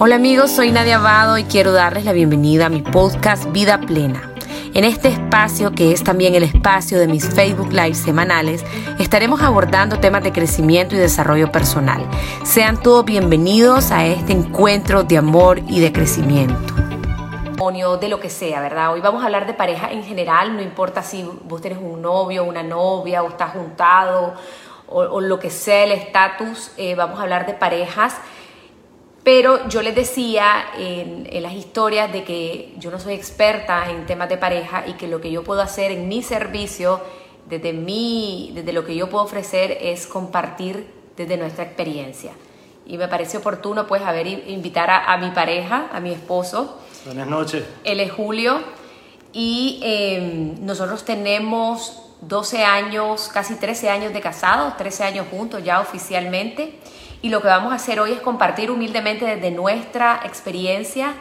Hola amigos, soy Nadia Abado y quiero darles la bienvenida a mi podcast Vida Plena. En este espacio, que es también el espacio de mis Facebook Live semanales, estaremos abordando temas de crecimiento y desarrollo personal. Sean todos bienvenidos a este encuentro de amor y de crecimiento de lo que sea, ¿verdad? Hoy vamos a hablar de pareja en general, no importa si vos tenés un novio, una novia, o estás juntado, o, lo que sea el estatus, eh, vamos a hablar de parejas pero yo les decía en, las historias de que yo no soy experta en temas de pareja y que lo que yo puedo hacer en mi servicio, desde, mí, desde lo que yo puedo ofrecer, es compartir desde nuestra experiencia. Y me parece oportuno pues haber invitar a, mi pareja, a mi esposo. Buenas noches. Él es Julio y em, nosotros tenemos 12 años, casi 13 años de casados, 13 años juntos ya oficialmente y lo que vamos a hacer hoy es compartir humildemente desde nuestra experiencia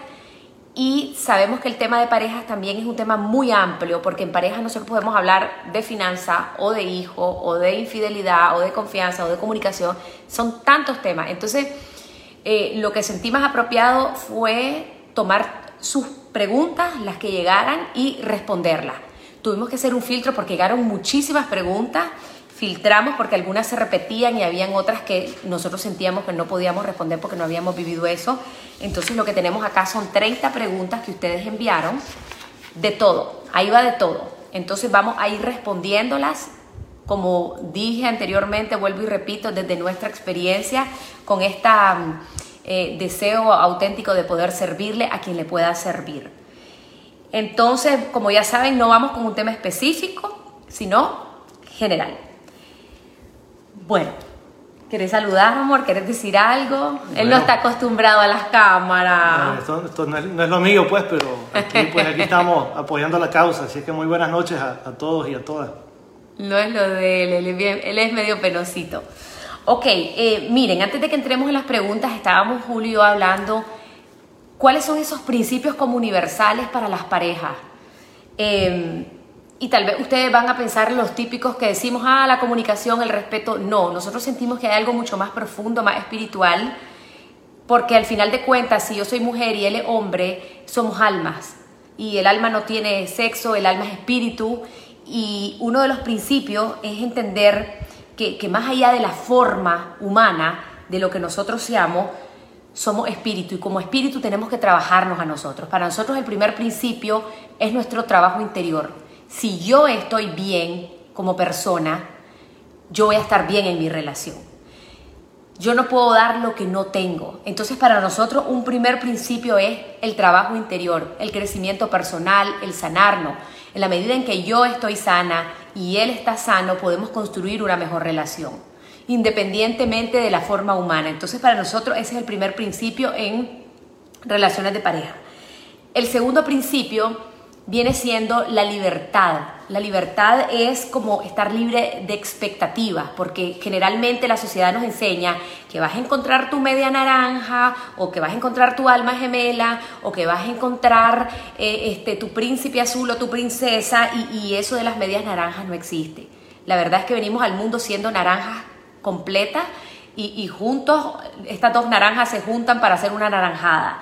y sabemos que el tema de parejas también es un tema muy amplio porque en parejas nosotros podemos hablar de finanza o de hijo o de infidelidad o de confianza o de comunicación. Son tantos temas. Entonces, eh, lo que sentí más apropiado fue tomar sus preguntas, las que llegaran, y responderlas. Tuvimos que hacer un filtro porque llegaron muchísimas preguntas filtramos porque algunas se repetían y habían otras que nosotros sentíamos que no podíamos responder porque no habíamos vivido eso. Entonces lo que tenemos acá son 30 preguntas que ustedes enviaron de todo, ahí va de todo. Entonces vamos a ir respondiéndolas, como dije anteriormente, vuelvo y repito, desde nuestra experiencia con este deseo auténtico de poder servirle a quien le pueda servir. Entonces, como ya saben, no vamos con un tema específico, sino general. Bueno, ¿querés saludar, amor? ¿Querés decir algo? Él no está acostumbrado a las cámaras. esto, no, es, lo mío, pues, pero aquí, pues, aquí estamos apoyando la causa. Así que muy buenas noches a, todos y a todas. No es lo de él, él es, medio penosito. Ok, eh, miren, antes de que entremos en las preguntas, estábamos Julio hablando cuáles son esos principios como universales para las parejas. Eh, y tal vez ustedes van a pensar los típicos que decimos, ah, la comunicación, el respeto. No, nosotros sentimos que hay algo mucho más profundo, más espiritual, porque al final de cuentas, si yo soy mujer y él es hombre, somos almas. Y el alma no tiene sexo, el alma es espíritu. Y uno de los principios es entender que, que más allá de la forma humana, de lo que nosotros seamos, somos espíritu y como espíritu tenemos que trabajarnos a nosotros. Para nosotros el primer principio es nuestro trabajo interior si yo estoy bien como persona, yo voy a estar bien en mi relación. Yo no puedo dar lo que no tengo. Entonces para nosotros un primer principio es el trabajo interior, el crecimiento personal, el sanarnos. En la medida en que yo estoy sana y él está sano, podemos construir una mejor relación, independientemente de la forma humana. Entonces para nosotros ese es el primer principio en relaciones de pareja. El segundo principio viene siendo la libertad. La libertad es como estar libre de expectativas, porque generalmente la sociedad nos enseña que vas a encontrar tu media naranja, o que vas a encontrar tu alma gemela, o que vas a encontrar eh, este, tu príncipe azul o tu princesa, y, eso de las medias naranjas no existe. La verdad es que venimos al mundo siendo naranjas completas, y, y juntos estas dos naranjas se juntan para hacer una naranjada.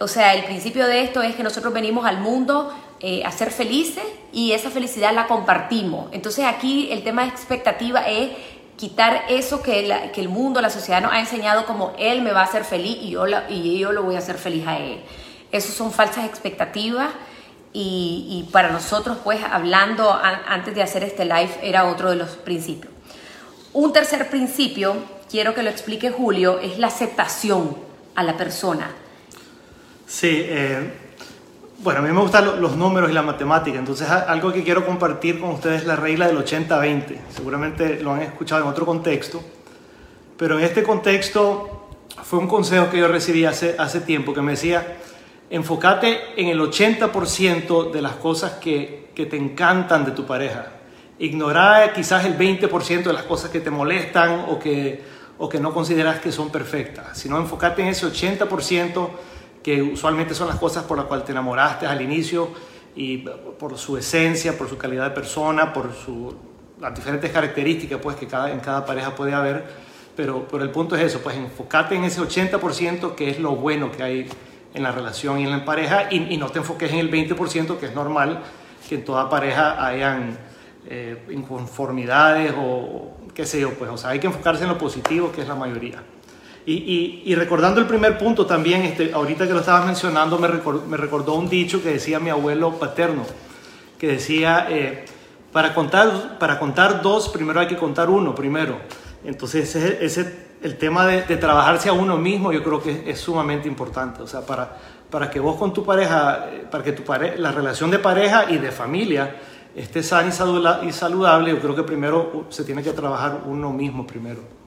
O sea, el principio de esto es que nosotros venimos al mundo eh, a ser felices y esa felicidad la compartimos. Entonces aquí el tema de expectativa es quitar eso que, que, el mundo, la sociedad nos ha enseñado como él me va a hacer feliz y yo, y yo lo voy a hacer feliz a él. Esas son falsas expectativas y, y para nosotros pues hablando antes de hacer este live era otro de los principios. Un tercer principio, quiero que lo explique Julio, es la aceptación a la persona. Sí, eh bueno, a mí me gustan los números y la matemática, entonces algo que quiero compartir con ustedes es la regla del 80-20. Seguramente lo han escuchado en otro contexto, pero en este contexto fue un consejo que yo recibí hace, hace tiempo que me decía, enfócate en el 80% de las cosas que, que te encantan de tu pareja. Ignora quizás el 20% de las cosas que te molestan o que, o que no consideras que son perfectas, sino enfócate en ese 80% usualmente son las cosas por las cuales te enamoraste al inicio y por su esencia, por su calidad de persona, por su, las diferentes características pues, que en cada pareja puede haber. pero, pero el punto es eso, pues enfócate en ese 80% que es lo bueno que hay en la relación y en la pareja y, no te enfoques en el 20% que es normal que en toda pareja hayan eh, inconformidades o qué sé yo, pues, o sea, hay que enfocarse en lo positivo que es la mayoría. Y, y, recordando el primer punto también, este, ahorita que lo estabas mencionando, me recordó, me recordó un dicho que decía mi abuelo paterno, que decía, eh, para, contar, para contar dos, primero hay que contar uno, primero. Entonces, ese, ese el tema de, trabajarse a uno mismo yo creo que es, sumamente importante. O sea, para, para que vos con tu pareja, eh, para que tu la relación de pareja y de familia esté sana y saludable, yo creo que primero se tiene que trabajar uno mismo primero.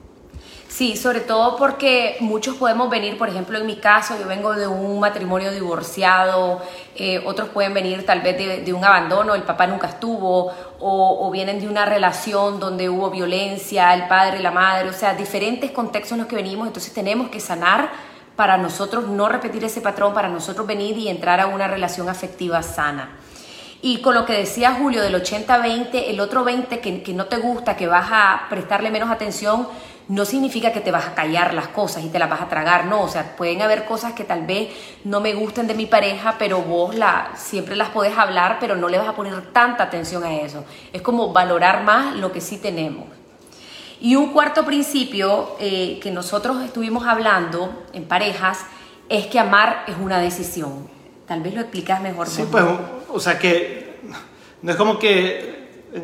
Sí, sobre todo porque muchos podemos venir, por ejemplo, en mi caso, yo vengo de un matrimonio divorciado, eh, otros pueden venir tal vez de, un abandono, el papá nunca estuvo, o, vienen de una relación donde hubo violencia, el padre, la madre, o sea, diferentes contextos en los que venimos, entonces tenemos que sanar para nosotros no repetir ese patrón, para nosotros venir y entrar a una relación afectiva sana. Y con lo que decía Julio del 80-20, el otro 20 que, no te gusta, que vas a prestarle menos atención, no significa que te vas a callar las cosas y te las vas a tragar, no, o sea, pueden haber cosas que tal vez no me gusten de mi pareja, pero vos la, siempre las podés hablar, pero no le vas a poner tanta atención a eso. Es como valorar más lo que sí tenemos. Y un cuarto principio eh, que nosotros estuvimos hablando en parejas es que amar es una decisión. Tal vez lo explicas mejor. Sí, pues, o sea que no es como que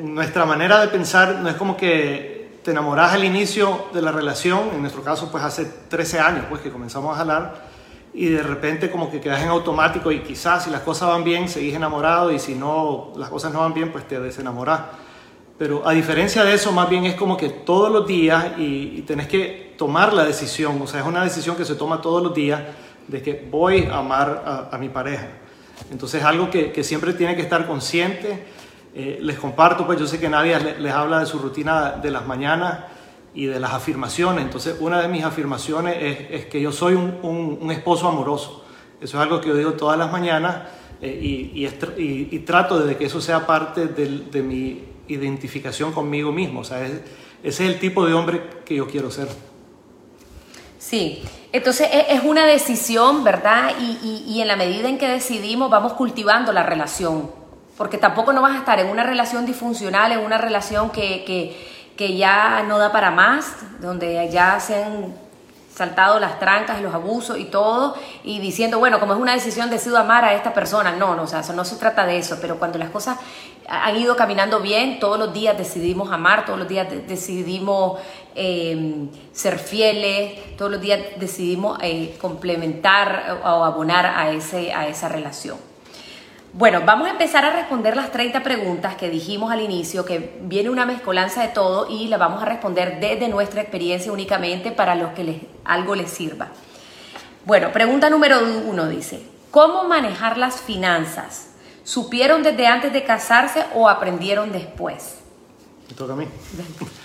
nuestra manera de pensar no es como que te enamorás al inicio de la relación, en nuestro caso pues hace 13 años pues que comenzamos a jalar y de repente como que quedas en automático y quizás si las cosas van bien seguís enamorado y si no las cosas no van bien pues te desenamorás. Pero a diferencia de eso más bien es como que todos los días y, tenés que tomar la decisión, o sea es una decisión que se toma todos los días de que voy a amar a, mi pareja. Entonces es algo que, que siempre tiene que estar consciente eh, les comparto, pues yo sé que nadie les, habla de su rutina de las mañanas y de las afirmaciones. Entonces, una de mis afirmaciones es, que yo soy un, esposo amoroso. Eso es algo que yo digo todas las mañanas eh, y, trato de que eso sea parte de, mi identificación conmigo mismo. O sea, ese es el tipo de hombre que yo quiero ser. Sí, entonces e, es una decisión, ¿verdad? y en la medida en que decidimos, vamos cultivando la relación porque tampoco no vas a estar en una relación disfuncional, en una relación que, ya no da para más, donde ya se han saltado las trancas y los abusos y todo, y diciendo, bueno, como es una decisión, decido amar a esta persona. No, no, o sea, no se trata de eso, pero cuando las cosas han ido caminando bien, todos los días decidimos amar, todos los días decidimos em, ser fieles, todos los días decidimos eh, complementar o abonar a, ese, a esa relación. Bueno, vamos a empezar a responder las 30 preguntas que dijimos al inicio, que viene una mezcolanza de todo y la vamos a responder desde nuestra experiencia únicamente para los que les, algo les sirva. Bueno, pregunta número uno dice, ¿cómo manejar las finanzas? ¿Supieron desde antes de casarse o aprendieron después? Me toca a mí.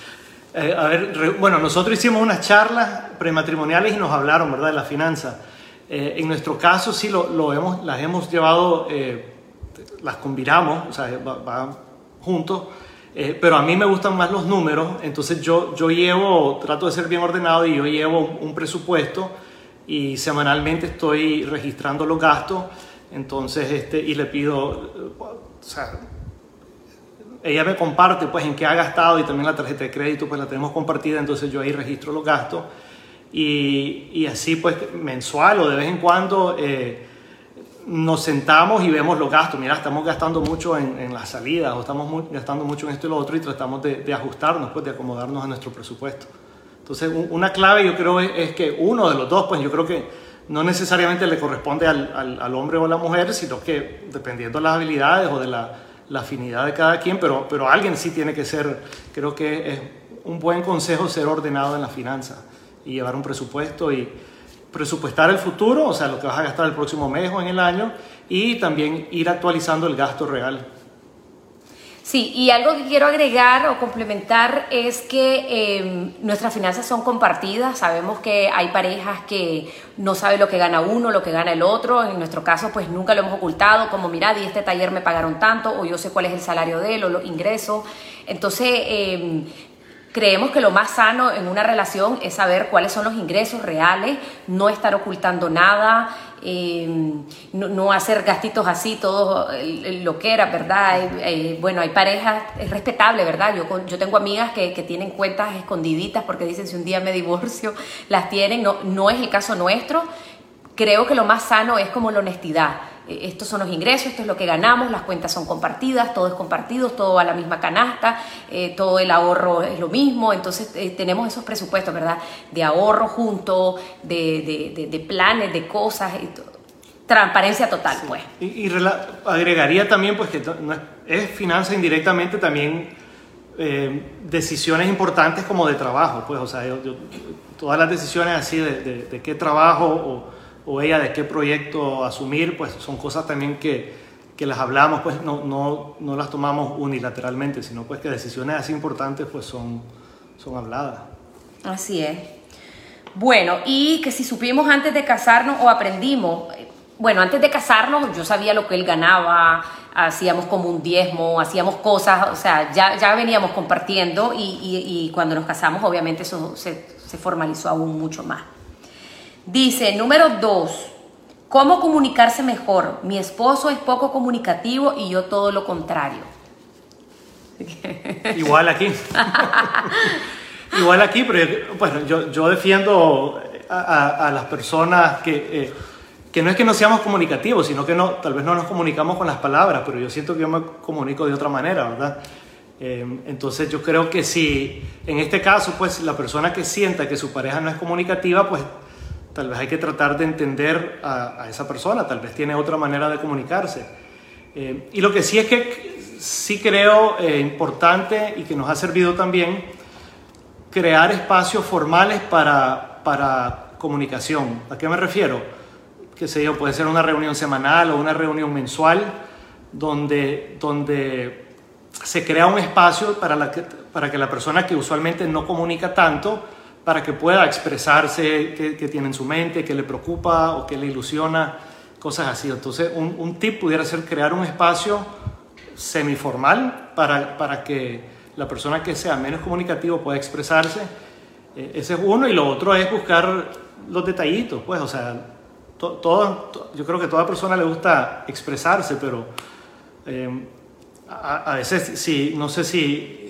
Eh, a ver, bueno, nosotros hicimos unas charlas prematrimoniales y nos hablaron, ¿verdad?, de las finanzas. Eh, en nuestro caso sí lo, hemos, las hemos llevado eh, las combinamos, o sea, van juntos, eh, pero a mí me gustan más los números, entonces yo, yo llevo, trato de ser bien ordenado y yo llevo un presupuesto y semanalmente estoy registrando los gastos, entonces, este, y le pido, o sea, ella me comparte pues en qué ha gastado y también la tarjeta de crédito pues la tenemos compartida, entonces yo ahí registro los gastos y, y así pues mensual o de vez en cuando... Eh, nos sentamos y vemos los gastos. Mira, estamos gastando mucho en, en las salidas o estamos gastando mucho en esto y lo otro y tratamos de, ajustarnos, pues, de acomodarnos a nuestro presupuesto. Entonces, una clave yo creo es, que uno de los dos, pues yo creo que no necesariamente le corresponde al, al, hombre o a la mujer, sino que dependiendo de las habilidades o de la, la, afinidad de cada quien, pero, pero alguien sí tiene que ser, creo que es un buen consejo ser ordenado en la finanza y llevar un presupuesto y presupuestar el futuro, o sea, lo que vas a gastar el próximo mes o en el año, y también ir actualizando el gasto real. Sí, y algo que quiero agregar o complementar es que em, nuestras finanzas son compartidas. Sabemos que hay parejas que no saben lo que gana uno, lo que gana el otro. En nuestro caso, pues nunca lo hemos ocultado, como mira, y este taller me pagaron tanto, o yo sé cuál es el salario de él, o los ingresos. Entonces, em, Creemos que lo más sano en una relación es saber cuáles son los ingresos reales, no estar ocultando nada, eh, no, hacer gastitos así, todo lo que era, ¿verdad? Eh, bueno, hay parejas, es respetable, ¿verdad? Yo, yo tengo amigas que, que, tienen cuentas escondiditas porque dicen si un día me divorcio, las tienen, no, no es el caso nuestro. Creo que lo más sano es como la honestidad eh, estos son los ingresos, esto es lo que ganamos, las cuentas son compartidas, todo es compartido, todo va a la misma canasta, eh, todo el ahorro es lo mismo, entonces eh, tenemos esos presupuestos, ¿verdad? De ahorro junto, de, planes, de cosas, transparencia total, pues. Y, agregaría también, pues, que es, finanza indirectamente también decisiones importantes como de trabajo, pues, o sea, todas las decisiones así de, de qué trabajo o o ella de qué proyecto asumir, pues son cosas también que, que las hablamos, pues no, no, no, las tomamos unilateralmente, sino pues que decisiones así importantes pues son, son habladas. Así es. Bueno, y que si supimos antes de casarnos o aprendimos, bueno, antes de casarnos yo sabía lo que él ganaba, hacíamos como un diezmo, hacíamos cosas, o sea, ya, ya veníamos compartiendo y, y, y cuando nos casamos obviamente eso se, se formalizó aún mucho más. Dice, número dos, ¿cómo comunicarse mejor? Mi esposo es poco comunicativo y yo todo lo contrario. Igual aquí. Igual aquí, pero bueno, yo, yo defiendo a, las personas que, eh, que no es que no seamos comunicativos, sino que no, tal vez no nos comunicamos con las palabras, pero yo siento que yo me comunico de otra manera, ¿verdad? Eh, entonces yo creo que si en este caso, pues la persona que sienta que su pareja no es comunicativa, pues Tal vez hay que tratar de entender a, esa persona, tal vez tiene otra manera de comunicarse. Eh, y lo que sí es que sí creo eh, importante y que nos ha servido también crear espacios formales para, para comunicación. ¿A qué me refiero? Que sé yo, puede ser una reunión semanal o una reunión mensual donde, donde se crea un espacio para, la para que la persona que usualmente no comunica tanto para que pueda expresarse qué, tiene en su mente, qué le preocupa o qué le ilusiona, cosas así. Entonces, un, tip pudiera ser crear un espacio semiformal para, para que la persona que sea menos comunicativo pueda expresarse. Eh, ese es uno. Y lo otro es buscar los detallitos, pues, o sea, todo, yo creo que a toda persona le gusta expresarse, pero eh, a, a, veces, si, no sé si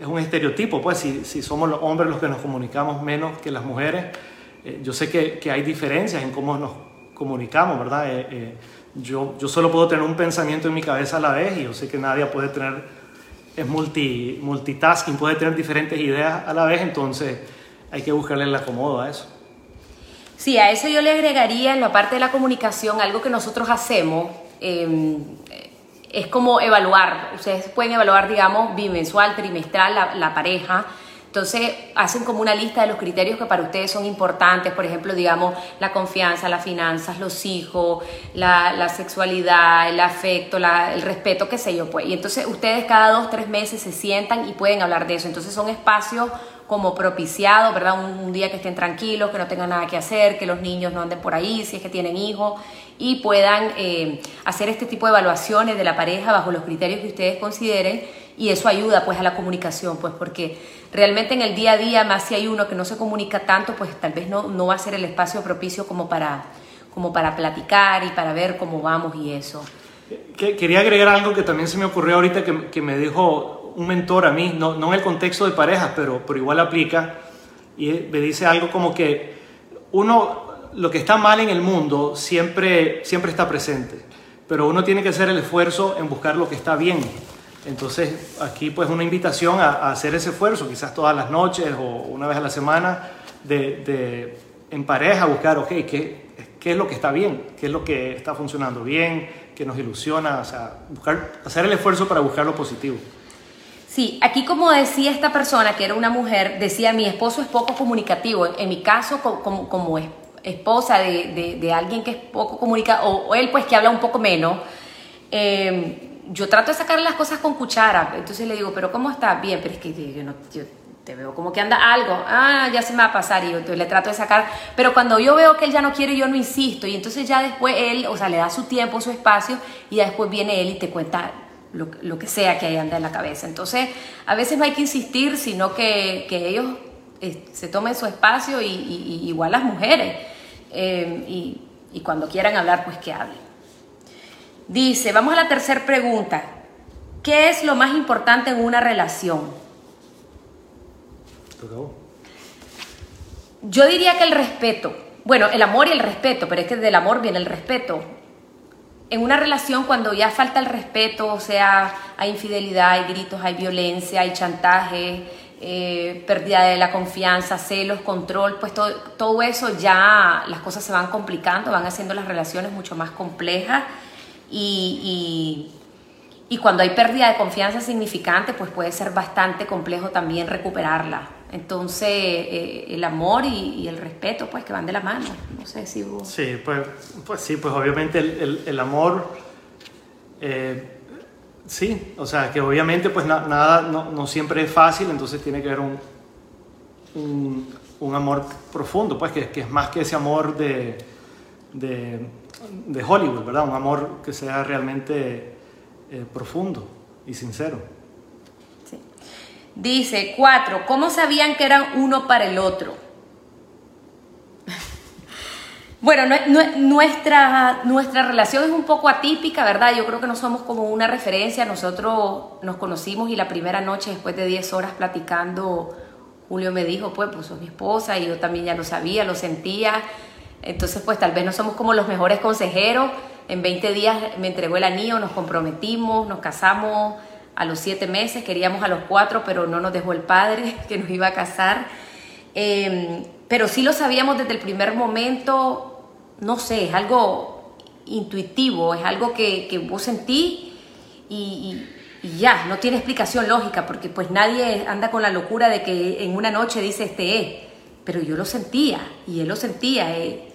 es un estereotipo, pues si, si, somos los hombres los que nos comunicamos menos que las mujeres, eh, yo sé que, que, hay diferencias en cómo nos comunicamos, ¿verdad? Eh, eh, yo, yo solo puedo tener un pensamiento en mi cabeza a la vez y yo sé que nadie puede tener, es multi, multitasking, puede tener diferentes ideas a la vez, entonces hay que buscarle el acomodo a eso. Sí, a eso yo le agregaría en la parte de la comunicación algo que nosotros hacemos. Eh, es como evaluar, ustedes pueden evaluar, digamos, bimensual, trimestral la, la, pareja. Entonces hacen como una lista de los criterios que para ustedes son importantes, por ejemplo, digamos, la confianza, las finanzas, los hijos, la, la sexualidad, el afecto, el respeto, qué sé yo, pues. Y entonces ustedes cada dos, tres meses se sientan y pueden hablar de eso. Entonces son espacios como propiciado, ¿verdad? Un, día que estén tranquilos, que no tengan nada que hacer, que los niños no anden por ahí, si es que tienen hijos, y puedan eh, hacer este tipo de evaluaciones de la pareja bajo los criterios que ustedes consideren, y eso ayuda pues a la comunicación, pues porque realmente en el día a día, más si hay uno que no se comunica tanto, pues tal vez no, no va a ser el espacio propicio como para, como para platicar y para ver cómo vamos y eso. Quería agregar algo que también se me ocurrió ahorita que, que me dijo un mentor a mí, no, no en el contexto de parejas, pero, pero igual aplica, y me dice algo como que uno, lo que está mal en el mundo siempre, siempre está presente, pero uno tiene que hacer el esfuerzo en buscar lo que está bien. Entonces, aquí pues una invitación a, hacer ese esfuerzo, quizás todas las noches o una vez a la semana, de, de en pareja buscar, ok, ¿qué, ¿qué es lo que está bien? ¿Qué es lo que está funcionando bien? ¿Qué nos ilusiona? O sea, buscar, hacer el esfuerzo para buscar lo positivo. Sí, aquí como decía esta persona, que era una mujer, decía, mi esposo es poco comunicativo. En mi caso, como, como esposa de, alguien que es poco comunicativo, o, él pues que habla un poco menos, em, yo trato de sacar las cosas con cuchara. Entonces le digo, pero ¿cómo está? Bien, pero es que yo, no, te veo como que anda algo. Ah, ya se me va a pasar y yo le trato de sacar. Pero cuando yo veo que él ya no quiere, yo no insisto. Y entonces ya después él, o sea, le da su tiempo, su espacio y después viene él y te cuenta lo, que sea que haya en la cabeza. Entonces, a veces no hay que insistir, sino que, ellos eh, se tomen su espacio y, igual las mujeres. Eh, y, y cuando quieran hablar, pues que hablen. Dice, vamos a la tercera pregunta. ¿Qué es lo más importante en una relación? Yo diría que el respeto. Bueno, el amor y el respeto, pero es que del amor viene el respeto. En una relación cuando ya falta el respeto, o sea, hay infidelidad, hay gritos, hay violencia, hay chantaje, eh, pérdida de la confianza, celos, control, pues todo, todo, eso ya las cosas se van complicando, van haciendo las relaciones mucho más complejas y, y, cuando hay pérdida de confianza significante, pues puede ser bastante complejo también recuperarla. Entonces, eh, el amor y, el respeto, pues que van de la mano. No sé si vos... Sí, pues, pues sí, pues obviamente el, el, amor, eh, sí, o sea, que obviamente pues nada, no, no, siempre es fácil, entonces tiene que haber un, un, amor profundo, pues que, que, es más que ese amor de, de, de, Hollywood, ¿verdad? Un amor que sea realmente eh, profundo y sincero. Dice, cuatro, ¿cómo sabían que eran uno para el otro? Bueno, nuestra, nuestra relación es un poco atípica, ¿verdad? Yo creo que no somos como una referencia. Nosotros nos conocimos y la primera noche, después de 10 horas platicando, Julio me dijo, pues, pues sos mi esposa y yo también ya lo sabía, lo sentía. Entonces, pues tal vez no somos como los mejores consejeros. En 20 días me entregó el anillo, nos comprometimos, nos casamos a los siete meses, queríamos a los cuatro, pero no nos dejó el padre que nos iba a casar. Em, pero sí lo sabíamos desde el primer momento, no sé, es algo intuitivo, es algo que, que vos sentí y, ya, no tiene explicación lógica, porque pues nadie anda con la locura de que en una noche dice este es, pero yo lo sentía y él lo sentía. Eh,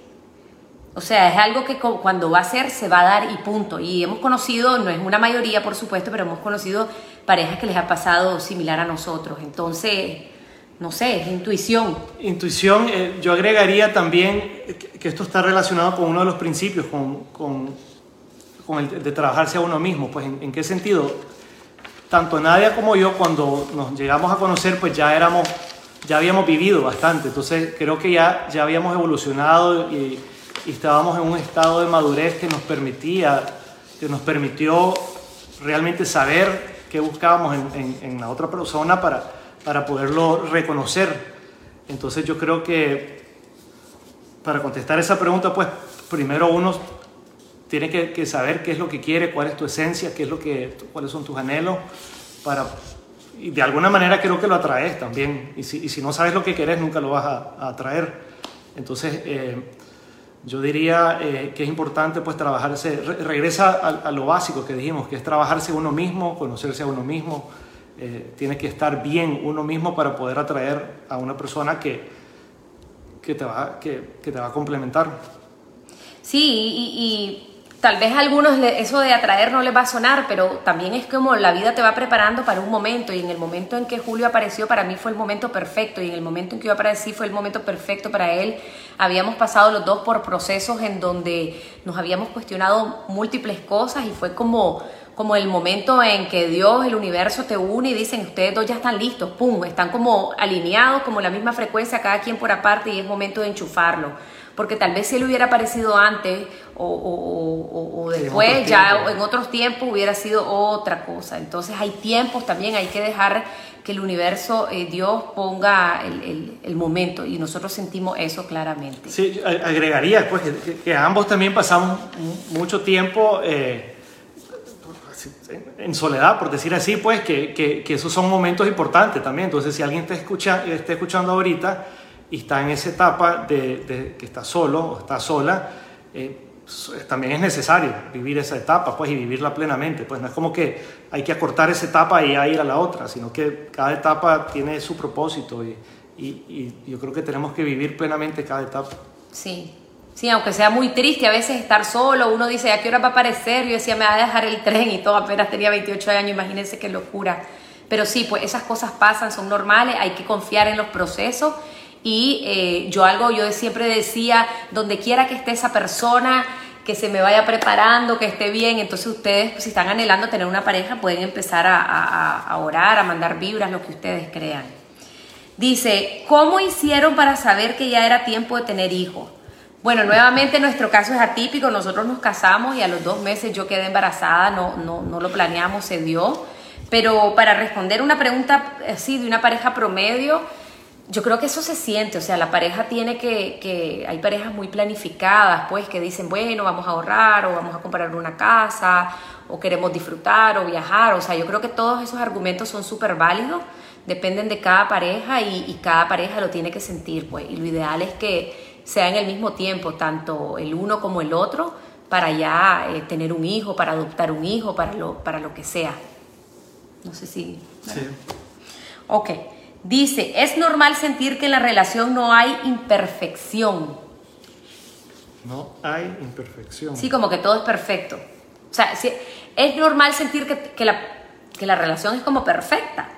o sea, es algo que cuando va a ser se va a dar y punto. Y hemos conocido, no es una mayoría por supuesto, pero hemos conocido parejas que les ha pasado similar a nosotros. Entonces, no sé, es intuición. Intuición, eh, yo agregaría también que esto está relacionado con uno de los principios, con, con, con el de trabajarse a uno mismo. Pues, ¿en, qué sentido? Tanto Nadia como yo, cuando nos llegamos a conocer, pues ya éramos, ya habíamos vivido bastante. Entonces, creo que ya, ya habíamos evolucionado y estábamos en un estado de madurez que nos permitía, que nos permitió realmente saber qué buscábamos en, en, la otra persona para, para poderlo reconocer. Entonces yo creo que para contestar esa pregunta, pues primero uno tiene que, saber qué es lo que quiere, cuál es tu esencia, qué es lo que, cuáles son tus anhelos, para, y de alguna manera creo que lo atraes también. Y si, no sabes lo que quieres, nunca lo vas a, a atraer. Entonces, eh, yo diría eh, que es importante pues trabajarse, regresa a, lo básico que dijimos, que es trabajarse uno mismo, conocerse a uno mismo, eh, tiene que estar bien uno mismo para poder atraer a una persona que, que, te, va, que, te va a complementar. Sí, y tal vez a algunos eso de atraer no les va a sonar, pero también es como la vida te va preparando para un momento y en el momento en que Julio apareció para mí fue el momento perfecto y en el momento en que yo aparecí fue el momento perfecto para él. Habíamos pasado los dos por procesos en donde nos habíamos cuestionado múltiples cosas y fue como como el momento en que Dios, el universo te une y dicen, ustedes dos ya están listos, pum, están como alineados, como la misma frecuencia, cada quien por aparte y es momento de enchufarlo porque tal vez si él hubiera aparecido antes o, después, ya en otros tiempos hubiera sido otra cosa. Entonces hay tiempos también, hay que dejar que el universo, eh, Dios ponga el, momento y nosotros sentimos eso claramente. Sí, agregaría pues que, ambos también pasamos mucho tiempo eh, en soledad, por decir así, pues que, que, esos son momentos importantes también. Entonces si alguien está, escucha, está escuchando ahorita, y está en esa etapa de, que está solo o está sola, eh, también es necesario vivir esa etapa pues, y vivirla plenamente. Pues no es como que hay que acortar esa etapa y ir a la otra, sino que cada etapa tiene su propósito y, y, yo creo que tenemos que vivir plenamente cada etapa. Sí, sí, aunque sea muy triste a veces estar solo, uno dice, ¿a qué hora va a aparecer? Yo decía, me va a dejar el tren y todo, apenas tenía 28 años, imagínense qué locura. Pero sí, pues esas cosas pasan, son normales, hay que confiar en los procesos y eh, yo algo, yo siempre decía, donde quiera que esté esa persona, que se me vaya preparando, que esté bien. Entonces ustedes, si están anhelando tener una pareja, pueden empezar a, orar, a mandar vibras, lo que ustedes crean. Dice, ¿cómo hicieron para saber que ya era tiempo de tener hijos? Bueno, nuevamente nuestro caso es atípico, nosotros nos casamos y a los dos meses yo quedé embarazada, no, no, no lo planeamos, se dio. Pero para responder una pregunta así de una pareja promedio, yo creo que eso se siente, o sea, la pareja tiene que, que, hay parejas muy planificadas, pues, que dicen, bueno, vamos a ahorrar o vamos a comprar una casa o queremos disfrutar o viajar, o sea, yo creo que todos esos argumentos son súper válidos, dependen de cada pareja y, cada pareja lo tiene que sentir, pues, y lo ideal es que sea en el mismo tiempo, tanto el uno como el otro, para ya eh, tener un hijo, para adoptar un hijo, para lo, para lo que sea. No sé si... Sí. Ok. Dice, es normal sentir que en la relación no hay imperfección. No hay imperfección. Sí, como que todo es perfecto. O sea, es normal sentir que, la, que la relación es como perfecta.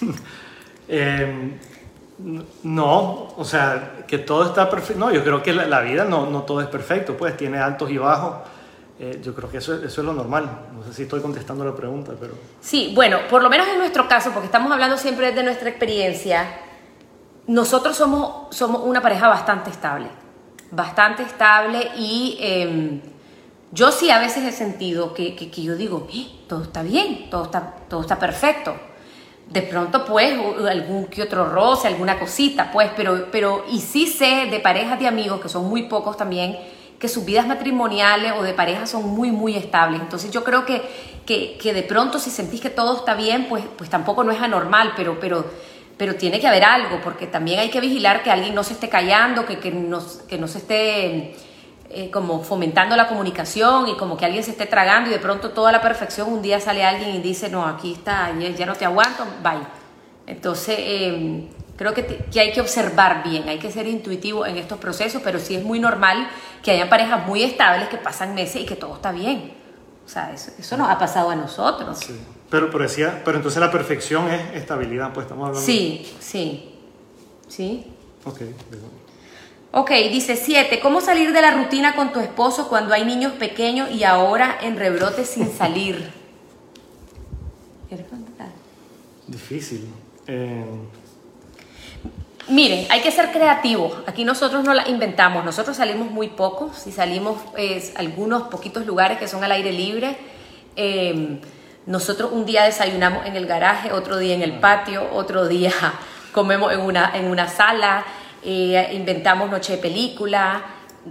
Em, no, o sea, que todo está perfecto. No, yo creo que la, vida no, no, todo es perfecto, pues tiene altos y bajos. Eh, yo creo que eso, eso es lo normal. No sé si estoy contestando la pregunta, pero... Sí, bueno, por lo menos en nuestro caso, porque estamos hablando siempre de nuestra experiencia, nosotros somos, somos una pareja bastante estable. Bastante estable y em, yo sí a veces he sentido que, que, yo digo, eh, todo está bien, todo está, todo está perfecto. De pronto, pues, algún que otro roce, alguna cosita, pues, pero, pero, y sí sé de parejas de amigos, que son muy pocos también, que sus vidas matrimoniales o de pareja son muy, muy estables. Entonces yo creo que, que, de pronto si sentís que todo está bien, pues, pues tampoco no es anormal, pero, pero, pero tiene que haber algo, porque también hay que vigilar que alguien no se esté callando, que, que, no, que no se esté eh, como fomentando la comunicación y como que alguien se esté tragando y de pronto toda la perfección, un día sale alguien y dice, no, aquí está, ya, no te aguanto, bye. Entonces... Eh, Creo que, hay que observar bien, hay que ser intuitivo en estos procesos, pero sí es muy normal que haya parejas muy estables que pasan meses y que todo está bien. O sea, eso, eso nos ha pasado a nosotros. Sí. Pero, pero, decía, pero entonces la perfección es estabilidad, pues estamos hablando. Sí, sí. Sí. Ok. Ok, dice 7. ¿Cómo salir de la rutina con tu esposo cuando hay niños pequeños y ahora en rebrote sin salir? ¿Quieres contar? Difícil. Eh, Miren, hay que ser creativos. Aquí nosotros no la inventamos. Nosotros salimos muy pocos. Si salimos pues, algunos poquitos lugares que son al aire libre. Em, nosotros un día desayunamos en el garaje, otro día en el patio, otro día comemos en una, en una sala, eh, inventamos noche de película,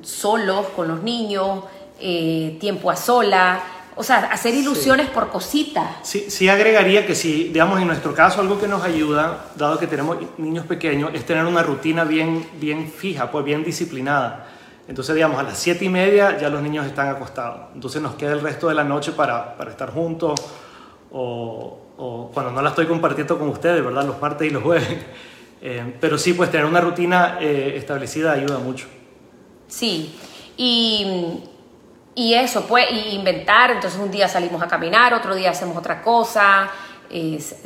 solos con los niños, eh, tiempo a sola. O sea, hacer ilusiones por cositas. Sí, sí agregaría que si, digamos, en nuestro caso algo que nos ayuda, dado que tenemos niños pequeños, es tener una rutina bien, bien fija, pues bien disciplinada. Entonces, digamos, a las siete y media ya los niños están acostados. Entonces nos queda el resto de la noche para, para estar juntos o, o, cuando no la estoy compartiendo con ustedes, ¿verdad? Los martes y los jueves. Eh, pero sí, pues tener una rutina eh, establecida ayuda mucho. Sí, y y eso, pues, inventar, entonces un día salimos a caminar, otro día hacemos otra cosa,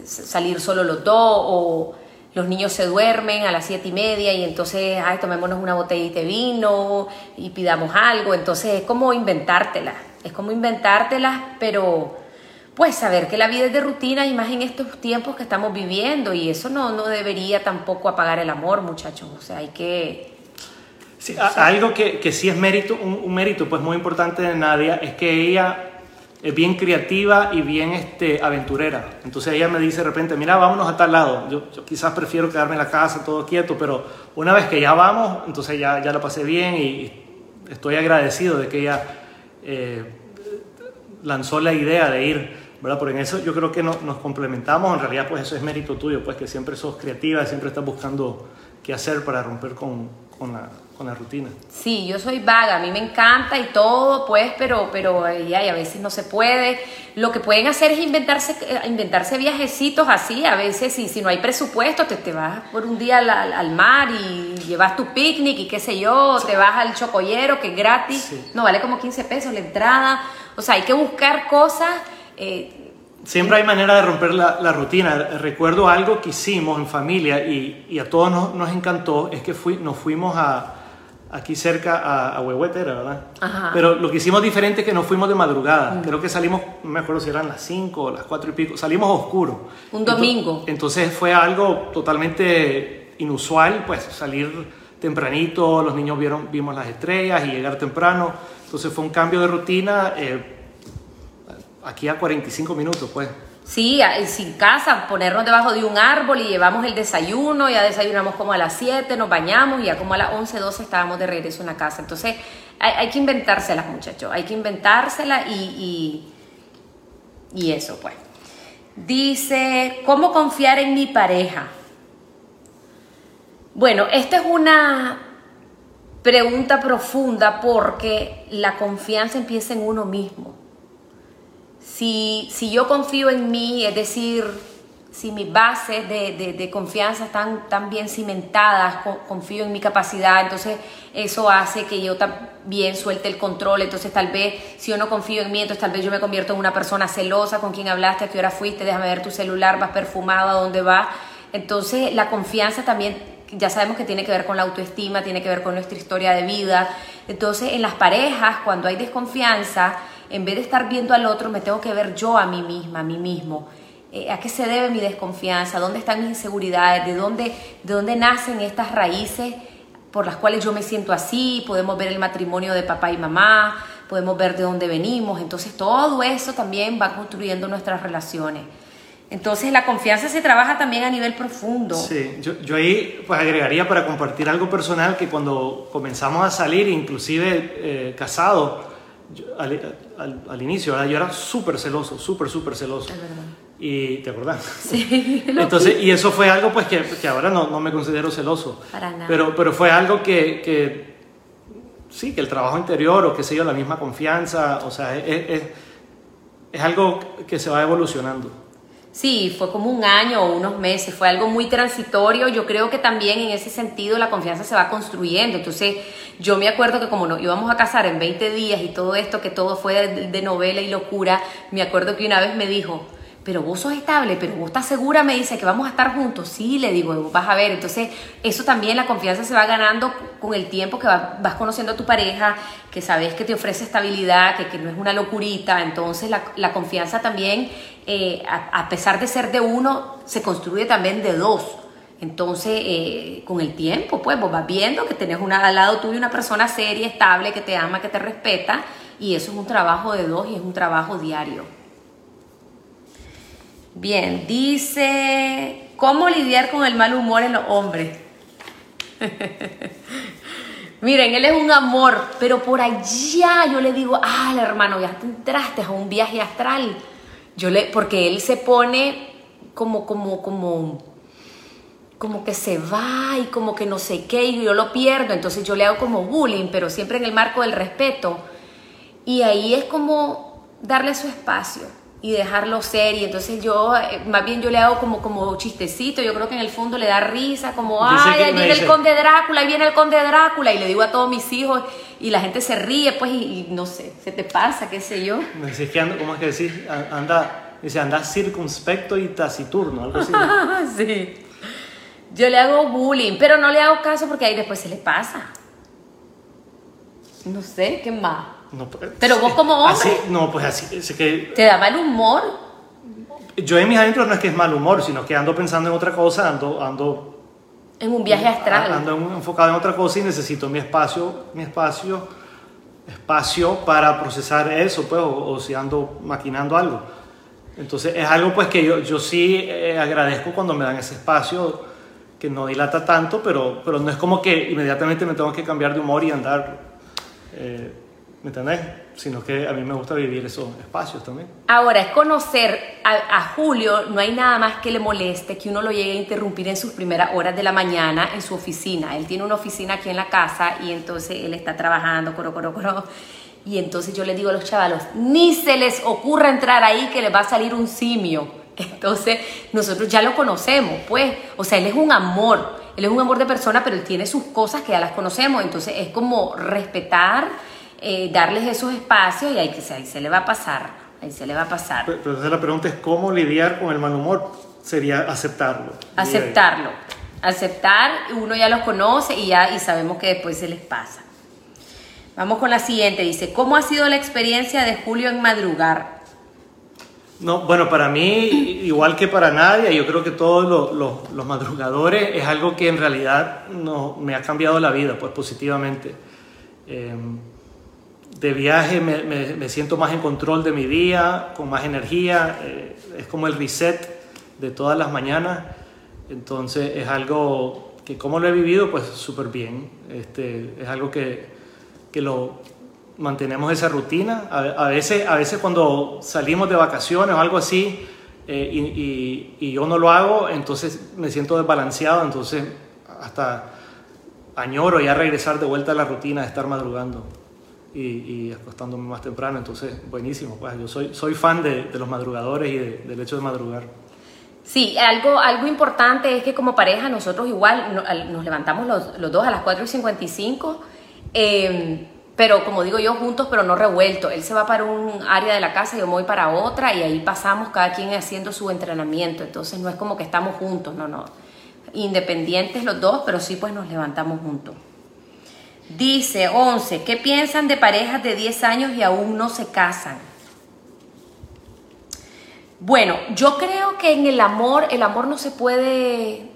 salir solo los dos, o los niños se duermen a las siete y media y entonces, ay, tomémonos una botellita de vino y pidamos algo, entonces es como inventártela, es como inventártela, pero pues saber que la vida es de rutina y más en estos tiempos que estamos viviendo y eso no, no debería tampoco apagar el amor, muchachos, o sea, hay que algo que, que, sí es mérito, un, mérito pues muy importante de Nadia es que ella es bien creativa y bien este, aventurera. Entonces ella me dice de repente, mira, vámonos a tal lado. Yo, quizás prefiero quedarme en la casa todo quieto, pero una vez que ya vamos, entonces ya, ya lo pasé bien y, estoy agradecido de que ella eh, lanzó la idea de ir. ¿Verdad? Porque en eso yo creo que nos complementamos, en realidad pues eso es mérito tuyo, pues que siempre sos creativa, siempre estás buscando qué hacer para romper con, con la, la rutina. Sí, yo soy vaga, a mí me encanta y todo, pues, pero, pero ay, a veces no se puede. Lo que pueden hacer es inventarse, eh, inventarse viajecitos así, a veces si, si no hay presupuesto, te, te vas por un día al, mar y llevas tu picnic y qué sé yo, te vas al chocollero que es gratis, no vale como 15 pesos la entrada, o sea, hay que buscar cosas. Eh, Siempre hay manera de romper la, la, rutina. Recuerdo algo que hicimos en familia y, y a todos nos, nos, encantó, es que fui, nos fuimos a, aquí cerca a, a Huehuetera, ¿verdad? Ajá. Pero lo que hicimos diferente es que nos fuimos de madrugada. Creo que salimos, no me acuerdo si eran las 5 o las 4 y pico. Salimos oscuro. Un domingo. Ento- Entonces fue algo totalmente inusual, pues salir tempranito, los niños vieron, vimos las estrellas y llegar temprano. Entonces fue un cambio de rutina eh, aquí a 45 minutos, pues. Sí, a- sin casa, ponernos debajo de un árbol y llevamos el desayuno, ya desayunamos como a las 7, nos bañamos y ya como a las 11, 12 estábamos de regreso en la casa. Entonces hay, que inventárselas, muchachos, hay que inventárselas y, y eso, pues. Dice, ¿cómo confiar en mi pareja? Bueno, esta es una pregunta profunda porque la confianza empieza en uno mismo. Si, si yo confío en mí, es decir, si mis bases de, de- confianza están tan bien cimentadas, co- confío en mi capacidad, entonces eso hace que yo también suelte el control. Entonces tal vez si yo no confío en mí, entonces tal vez yo me convierto en una persona celosa con quien hablaste, a qué hora fuiste, déjame ver tu celular, vas perfumado, a dónde vas. Entonces la confianza también ya sabemos que tiene que ver con la autoestima, tiene que ver con nuestra historia de vida. Entonces, en las parejas, cuando hay desconfianza, en vez de estar viendo al otro, me tengo que ver yo a mí misma, a mí mismo. Eh, ¿A qué se debe mi desconfianza? ¿Dónde están mis inseguridades? ¿De dónde, ¿De dónde nacen estas raíces por las cuales yo me siento así? Podemos ver el matrimonio de papá y mamá, podemos ver de dónde venimos. Entonces, todo eso también va construyendo nuestras relaciones. Entonces, la confianza se trabaja también a nivel profundo. Sí, yo, yo ahí pues agregaría para compartir algo personal que cuando comenzamos a salir, inclusive eh, casado, yo- al, al- al inicio ¿verdad? yo era súper celoso, súper, súper celoso. Es verdad. Y te acordás. Sí, Entonces, y eso fue algo pues que, que ahora no, no me considero celoso. Para nada. Pero, pero fue algo que, que, sí, que el trabajo interior o qué sé yo, la misma confianza, o sea, es, es, es algo que se va evolucionando. Sí, fue como un año o unos meses, fue algo muy transitorio. Yo creo que también en ese sentido la confianza se va construyendo. Entonces, yo me acuerdo que como nos íbamos a casar en 20 días y todo esto, que todo fue de, de novela y locura, me acuerdo que una vez me dijo, pero vos sos estable, pero vos estás segura, me dice que vamos a estar juntos. Sí, le digo, vas a ver. Entonces, eso también, la confianza se va ganando con el tiempo que va- vas conociendo a tu pareja, que sabes que te ofrece estabilidad, que, que no es una locurita. Entonces, la, confianza también, eh, a, a pesar de ser de uno, se construye también de dos. Entonces, eh, con el tiempo, pues vos vas viendo que tenés una, al lado tuyo una persona seria, estable, que te ama, que te respeta, y eso es un trabajo de dos y es un trabajo diario. Bien, dice, ¿cómo lidiar con el mal humor en los hombres? Miren, él es un amor, pero por allá yo le digo, ah, hermano, ya te entraste a un viaje astral. Yo le, porque él se pone como, como, como, como que se va y como que no sé qué, y yo lo pierdo, entonces yo le hago como bullying, pero siempre en el marco del respeto. Y ahí es como darle su espacio y dejarlo ser. Y entonces yo, eh, más bien yo le hago como, como chistecito. Yo creo que en el fondo le da risa, como, ay, ahí viene el conde Drácula, ahí viene el conde Drácula. Y le digo a todos mis hijos, y la gente se ríe, pues, y, y no sé, se te pasa, qué sé yo. Me decís que anda, ¿cómo es que decís? Anda, dice, anda circunspecto y taciturno, algo así. sí. Yo le hago bullying, pero no le hago caso porque ahí después se le pasa. No sé, ¿qué más? No, pues, Pero vos como hombre. Así, no, pues así, es que ¿Te da mal humor? yo en mis adentros no es que es mal humor, sino que ando pensando en otra cosa, ando, ando, En un viaje astral. ando en- enfocado en otra cosa y necesito mi espacio, mi espacio, espacio para procesar eso, pues, o, o si ando maquinando algo. Entonces es algo pues que yo, yo sí eh, agradezco cuando me dan ese espacio que no dilata tanto, pero, pero no es como que inmediatamente me tengo que cambiar de humor y andar, eh, ¿me entendés? Sino que a mí me gusta vivir esos espacios también. Ahora, es conocer a, a Julio, no hay nada más que le moleste que uno lo llegue a interrumpir en sus primeras horas de la mañana en su oficina. Él tiene una oficina aquí en la casa y entonces él está trabajando, coro, coro, coro. Y entonces yo le digo a los chavalos, ni se les ocurra entrar ahí que les va a salir un simio. Entonces nosotros ya lo conocemos, pues. O sea, él es un amor, él es un amor de persona, pero él tiene sus cosas que ya las conocemos. Entonces es como respetar, eh, darles esos espacios y ahí, que se, ahí se le va a pasar, ahí se le va a pasar. Pero, pero entonces la pregunta es cómo lidiar con el mal humor. Sería aceptarlo. Aceptarlo. Aceptar, uno ya los conoce y ya y sabemos que después se les pasa. Vamos con la siguiente, dice, ¿cómo ha sido la experiencia de Julio en madrugar? No, bueno, para mí, igual que para nadie, yo creo que todos los, los, madrugadores es algo que en realidad no, me ha cambiado la vida, pues positivamente. Em, de viaje me, me, siento más en control de mi día, con más energía, eh, es como el reset de todas las mañanas, entonces es algo que como lo he vivido, pues súper bien, este, es algo que, que lo, mantenemos esa rutina. A, veces, a veces cuando salimos de vacaciones o algo así eh, y, y, yo no lo hago, entonces me siento desbalanceado, entonces hasta añoro ya regresar de vuelta a la rutina de estar madrugando y, y acostándome más temprano. Entonces, buenísimo. Pues yo soy, soy fan de, los madrugadores y del hecho de madrugar. Sí, algo, algo importante es que como pareja nosotros igual nos levantamos los, los dos a las 4 y 55. Eh, pero como digo yo, juntos pero no revueltos. Él se va para un área de la casa, yo me voy para otra y ahí pasamos cada quien haciendo su entrenamiento. Entonces no es como que estamos juntos, no, no. Independientes los dos, pero sí pues nos levantamos juntos. Dice 11, ¿qué piensan de parejas de 10 años y aún no se casan? Bueno, yo creo que en el amor, el amor no se puede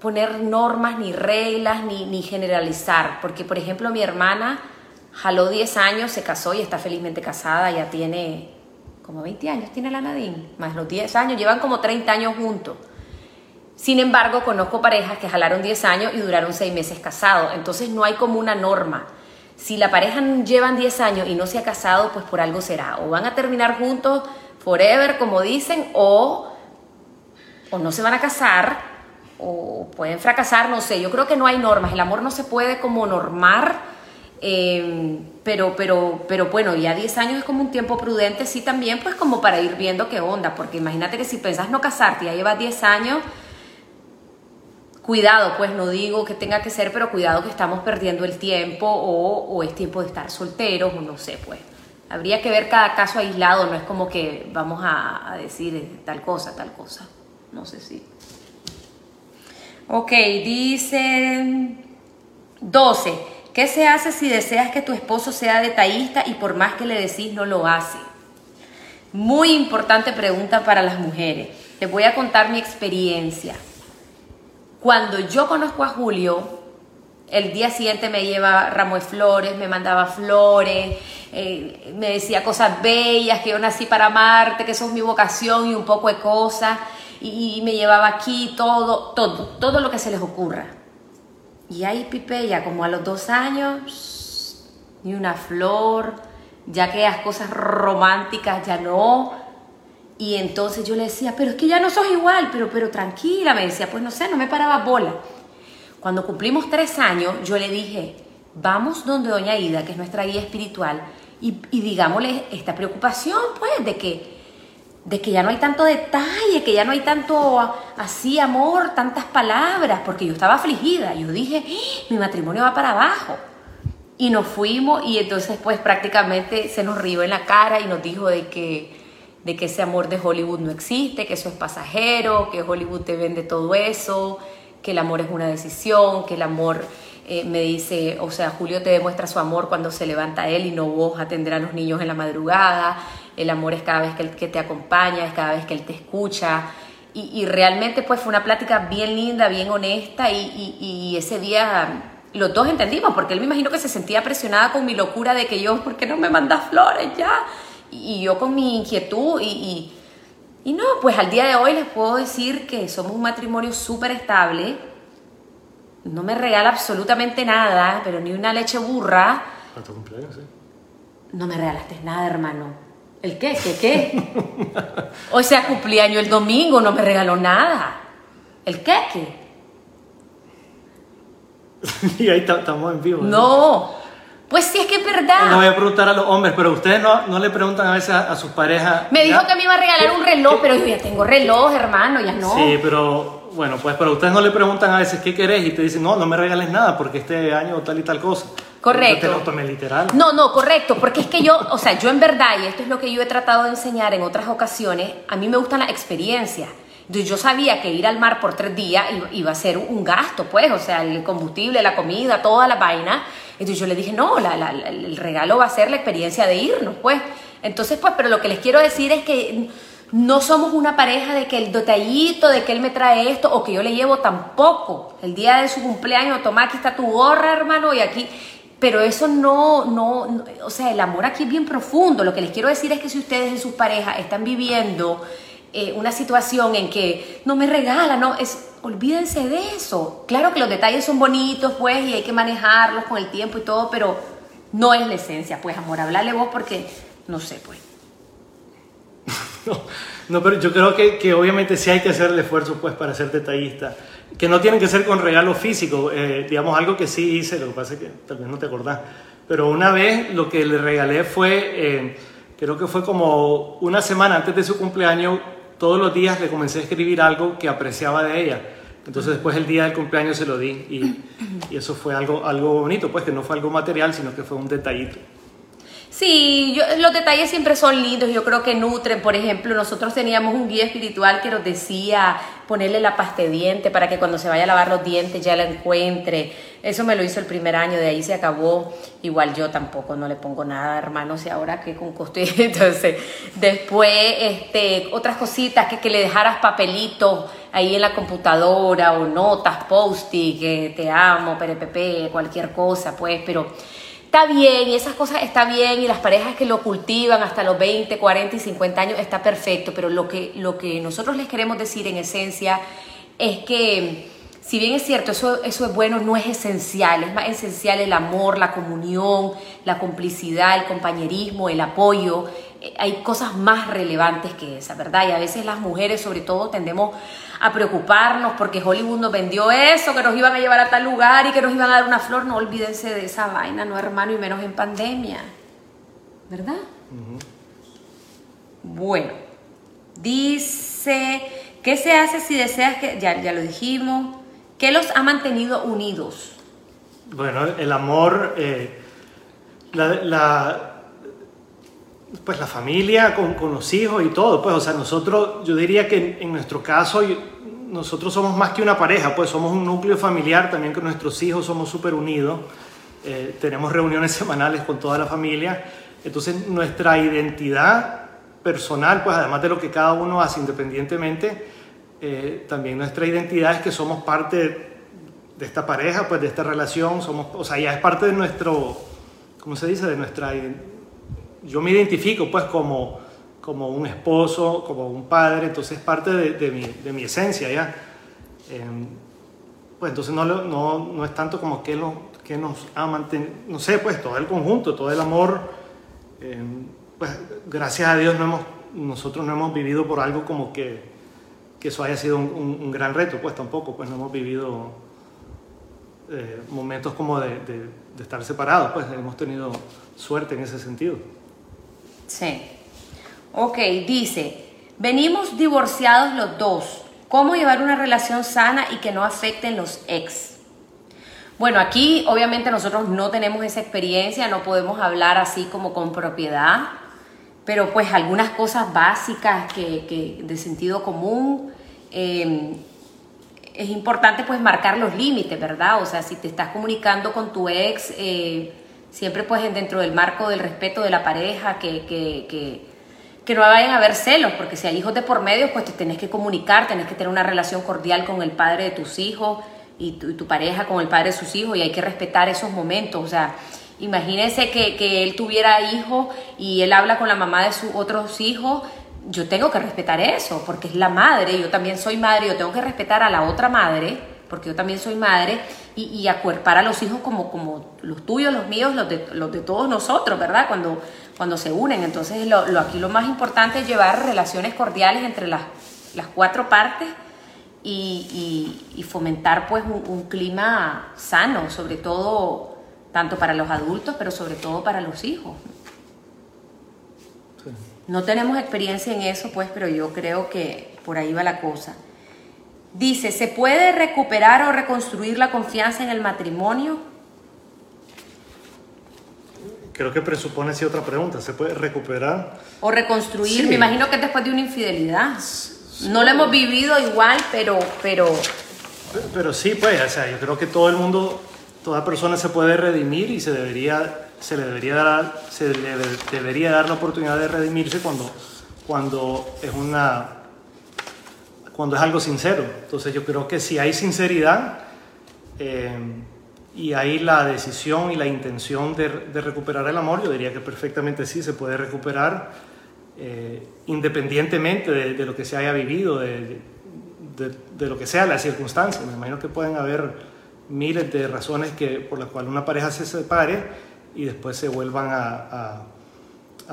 poner normas, ni reglas, ni, generalizar. Porque, por ejemplo, mi hermana jaló 10 años, se casó y está felizmente casada, ya tiene como 20 años, tiene la Nadine, más los 10 años, llevan como 30 años juntos. Sin embargo, conozco parejas que jalaron 10 años y duraron 6 meses casados, entonces no hay como una norma. Si la pareja llevan 10 años y no se ha casado, pues por algo será. O van a terminar juntos forever, como dicen, o, o no se van a casar o pueden fracasar, no sé, yo creo que no hay normas, el amor no se puede como normar, eh, pero, pero, pero bueno, ya 10 años es como un tiempo prudente, sí también, pues como para ir viendo qué onda, porque imagínate que si pensás no casarte, ya llevas 10 años, cuidado, pues no digo que tenga que ser, pero cuidado que estamos perdiendo el tiempo o, es tiempo de estar solteros o no sé, pues. Habría que ver cada caso aislado, no es como que vamos a, decir tal cosa, tal cosa. No sé si. Ok, dice 12. ¿Qué se hace si deseas que tu esposo sea detallista y por más que le decís no lo hace? Muy importante pregunta para las mujeres. Les voy a contar mi experiencia. Cuando yo conozco a Julio, el día siguiente me lleva ramo de flores, me mandaba flores, eh, me decía cosas bellas, que yo nací para amarte, que eso es mi vocación y un poco de cosas y, me llevaba aquí todo, todo, todo lo que se les ocurra. Y ahí Pipeya, como a los dos años, ni una flor, ya que las cosas románticas ya no. Y entonces yo le decía, pero es que ya no sos igual, pero, pero tranquila, me decía, pues no sé, no me paraba bola. Cuando cumplimos tres años, yo le dije, vamos donde Doña Ida, que es nuestra guía espiritual, y, digámosle esta preocupación, pues, de que de que ya no hay tanto detalle, que ya no hay tanto así amor, tantas palabras, porque yo estaba afligida. Yo dije, ¡Ah! mi matrimonio va para abajo. Y nos fuimos y entonces pues prácticamente se nos rió en la cara y nos dijo de que, de que ese amor de Hollywood no existe, que eso es pasajero, que Hollywood te vende todo eso, que el amor es una decisión, que el amor eh, me dice, o sea, Julio te demuestra su amor cuando se levanta él y no vos atender a los niños en la madrugada el amor es cada vez que, él, que te acompaña, es cada vez que él te escucha. Y, realmente pues fue una plática bien linda, bien honesta y, y, ese día los dos entendimos, porque él me imagino que se sentía presionada con mi locura de que yo, ¿por qué no me mandas flores ya? Y, yo con mi inquietud y, y, no, pues al día de hoy les puedo decir que somos un matrimonio súper estable. No me regala absolutamente nada, pero ni una leche burra. ¿A tu cumpleaños, sí? No me regalaste nada, hermano. ¿El qué? ¿Qué qué? O sea, cumpleaños el domingo, no me regaló nada. ¿El qué qué? y ahí estamos en vivo. No. Pues sí, es que es verdad. No voy a preguntar a los hombres, pero ustedes no, no le preguntan a veces a, sus parejas. Me dijo que me iba a regalar un reloj, pero yo ya tengo reloj, hermano, ya no. Sí, pero bueno, pues, pero ustedes no le preguntan a veces qué querés y te dicen, no, no me regales nada porque este año tal y tal cosa. Correcto. No te lo literal. No, no, correcto, porque es que yo, o sea, yo en verdad, y esto es lo que yo he tratado de enseñar en otras ocasiones, a mí me gustan las experiencias. Yo sabía que ir al mar por tres días iba a ser un gasto, pues, o sea, el combustible, la comida, toda la vaina. Entonces yo le dije, no, el regalo va a ser la experiencia de irnos, pues. Entonces, pues, pero lo que les quiero decir es que no somos una pareja de que el detallito, de que él me trae esto o que yo le llevo tampoco. El día de su cumpleaños, toma, aquí está tu gorra, hermano, y aquí... Pero eso no, no, o sea, el amor aquí es bien profundo. Lo que les quiero decir es que si ustedes en sus parejas están viviendo eh, una situación en que no me regala, no, es, olvídense de eso. Claro que los detalles son bonitos, pues, y hay que manejarlos con el tiempo y todo, pero no es la esencia, pues, amor, hablarle vos porque, no sé, pues. No, no, pero yo creo que, que, obviamente sí hay que hacer el esfuerzo pues para ser detallista. Que no tienen que ser con regalo físico, eh, digamos algo que sí hice, lo que pasa es que tal vez no te acordás. Pero una vez lo que le regalé fue, eh, creo que fue como una semana antes de su cumpleaños, todos los días le comencé a escribir algo que apreciaba de ella. Entonces después el día del cumpleaños se lo di y, eso fue algo, algo bonito, pues que no fue algo material, sino que fue un detallito. Sí, los detalles siempre son lindos, yo creo que nutren. Por ejemplo, nosotros teníamos un guía espiritual que nos decía ponerle la pasta de diente para que cuando se vaya a lavar los dientes ya la encuentre. Eso me lo hizo el primer año, de ahí se acabó. Igual yo tampoco no le pongo nada, hermanos, y ahora que con costo. Entonces, después, este, otras cositas, que, que le dejaras papelitos ahí en la computadora o notas, post-it, que te amo, perepepe, cualquier cosa, pues, pero está bien y esas cosas está bien y las parejas que lo cultivan hasta los 20, 40 y 50 años está perfecto, pero lo que, lo que nosotros les queremos decir en esencia es que si bien es cierto, eso, eso es bueno, no es esencial, es más esencial el amor, la comunión, la complicidad, el compañerismo, el apoyo, hay cosas más relevantes que esa, ¿verdad? Y a veces las mujeres sobre todo tendemos a preocuparnos porque Hollywood nos vendió eso, que nos iban a llevar a tal lugar y que nos iban a dar una flor. No olvídense de esa vaina, no hermano, y menos en pandemia. ¿Verdad? Bueno, dice, ¿qué se hace si deseas que, ya, ya lo dijimos, ¿qué los ha mantenido unidos? Bueno, el amor, eh, la pues la familia con, con, los hijos y todo, pues, o sea, nosotros, yo diría que en, nuestro caso, nosotros somos más que una pareja, pues somos un núcleo familiar, también con nuestros hijos somos súper unidos, eh, tenemos reuniones semanales con toda la familia, entonces nuestra identidad personal, pues además de lo que cada uno hace independientemente, eh, también nuestra identidad es que somos parte de esta pareja, pues de esta relación, somos, o sea, ya es parte de nuestro, ¿cómo se dice? De nuestra identidad yo me identifico pues como, como un esposo, como un padre, entonces es parte de, mi, de mi, esencia ya. Em, pues entonces no, no, no, es tanto como que, lo, que nos mantenido, no sé, pues todo el conjunto, todo el amor, em, pues gracias a Dios no hemos, nosotros no hemos vivido por algo como que, que eso haya sido un, gran reto, pues tampoco, pues no hemos vivido eh, momentos como de, de estar separados, pues hemos tenido suerte en ese sentido. Sí. Ok, dice, venimos divorciados los dos. ¿Cómo llevar una relación sana y que no afecten los ex? Bueno, aquí obviamente nosotros no tenemos esa experiencia, no podemos hablar así como con propiedad, pero pues algunas cosas básicas que, de sentido común, em, es importante pues marcar los límites, ¿verdad? O sea, si te estás comunicando con tu ex, eh, siempre pues dentro del marco del respeto de la pareja, que, que, que, que, no vayan a haber celos, porque si hay hijos de por medio, pues te tenés que comunicar, tenés que tener una relación cordial con el padre de tus hijos y tu, pareja con el padre de sus hijos y hay que respetar esos momentos, o sea, imagínense que, que él tuviera hijos y él habla con la mamá de sus otros hijos, yo tengo que respetar eso, porque es la madre, yo también soy madre, yo tengo que respetar a la otra madre, porque yo también soy madre, y, y, acuerpar a los hijos como, como los tuyos, los míos, los de, los de todos nosotros, ¿verdad? Cuando, cuando se unen. Entonces, lo, lo, aquí lo más importante es llevar relaciones cordiales entre las, las cuatro partes y, y, y fomentar pues un, un, clima sano, sobre todo tanto para los adultos, pero sobre todo para los hijos. Sí. No tenemos experiencia en eso, pues, pero yo creo que por ahí va la cosa. Dice, ¿se puede recuperar o reconstruir la confianza en el matrimonio? Creo que presupone sí otra pregunta. ¿Se puede recuperar? O reconstruir, sí. me imagino que después de una infidelidad. No lo hemos vivido igual, pero, pero... Pero sí, pues, o sea, yo creo que todo el mundo, toda persona se puede redimir y se debería, se le debería dar, se le debería dar la oportunidad de redimirse cuando, cuando es una, cuando es algo sincero. Entonces yo creo que si hay sinceridad eh, y hay la decisión y la intención de, de, recuperar el amor, yo diría que perfectamente sí se puede recuperar eh, independientemente de, lo que se haya vivido, de, de, lo que sea la circunstancia. Me imagino que pueden haber miles de razones que, por las cuales una pareja se separe y después se vuelvan a, a,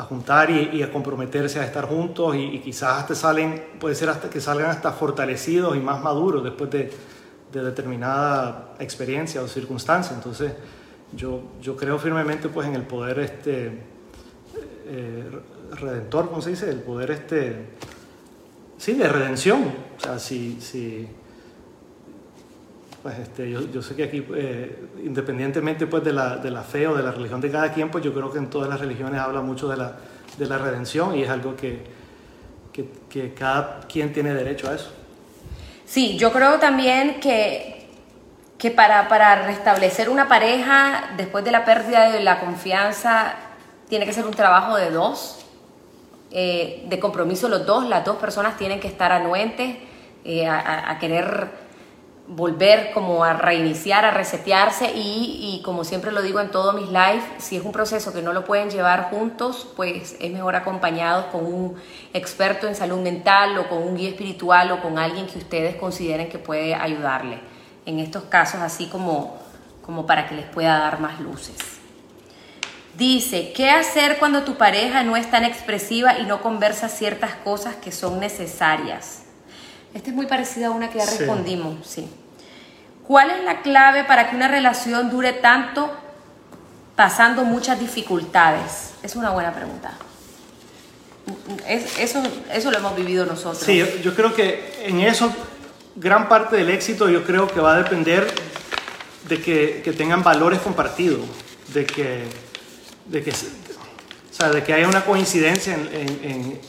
juntar y, a comprometerse a estar juntos y, quizás hasta salen, puede ser hasta que salgan hasta fortalecidos y más maduros después de, de determinada experiencia o circunstancia. Entonces, yo, yo creo firmemente pues en el poder este, eh, redentor, ¿cómo se dice? El poder este, sí, de redención. O sea, si pues este, yo, yo, sé que aquí, eh, independientemente pues de la, de la, fe o de la religión de cada quien, pues yo creo que en todas las religiones habla mucho de la, de la redención y es algo que, que, cada quien tiene derecho a eso. Sí, yo creo también que, que para, para restablecer una pareja después de la pérdida de la confianza tiene que ser un trabajo de dos. Eh, de compromiso los dos, las dos personas tienen que estar anuentes eh, a, querer volver como a reiniciar, a resetearse y, y, como siempre lo digo en todos mis lives, si es un proceso que no lo pueden llevar juntos, pues es mejor acompañados con un experto en salud mental o con un guía espiritual o con alguien que ustedes consideren que puede ayudarle en estos casos así como, como para que les pueda dar más luces. Dice, ¿qué hacer cuando tu pareja no es tan expresiva y no conversa ciertas cosas que son necesarias? Esta es muy parecida a una que ya respondimos, sí. ¿Cuál es la clave para que una relación dure tanto pasando muchas dificultades? Es una buena pregunta. eso, eso lo hemos vivido nosotros. Sí, yo creo que en eso gran parte del éxito yo creo que va a depender de que, que tengan valores compartidos, de que de que, o sea, de que haya una coincidencia en, en,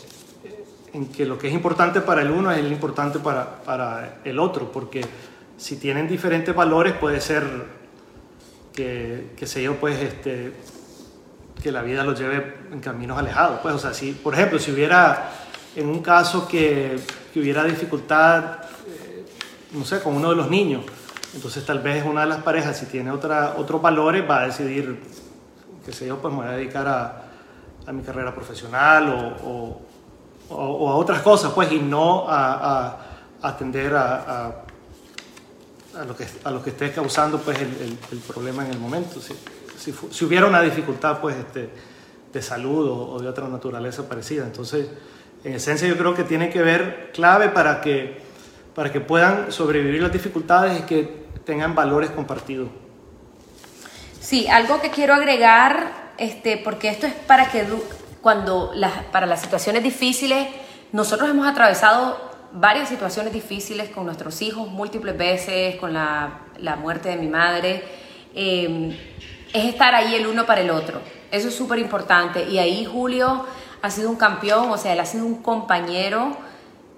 que lo que es importante para el uno es importante para, para el otro, porque si tienen diferentes valores puede ser que, que se yo, pues, este, que la vida los lleve en caminos alejados. Pues, o sea, si, por ejemplo, si hubiera en un caso que, que hubiera dificultad, eh, no sé, con uno de los niños, entonces tal vez una de las parejas, si tiene otra, otros valores, va a decidir que sé yo, pues me voy a dedicar a, a mi carrera profesional o, o, a otras cosas, pues, y no a, atender a, a, lo que, a lo que esté causando, pues, el, problema en el momento. Si, si, si, hubiera una dificultad, pues, este, de salud o, de otra naturaleza parecida. Entonces, en esencia, yo creo que tiene que ver clave para que, para que puedan sobrevivir las dificultades y que tengan valores compartidos. Sí, algo que quiero agregar, este, porque esto es para que cuando las, para las situaciones difíciles, nosotros hemos atravesado varias situaciones difíciles con nuestros hijos múltiples veces, con la, la muerte de mi madre, em, es estar ahí el uno para el otro. Eso es súper importante. Y ahí Julio ha sido un campeón, o sea, él ha sido un compañero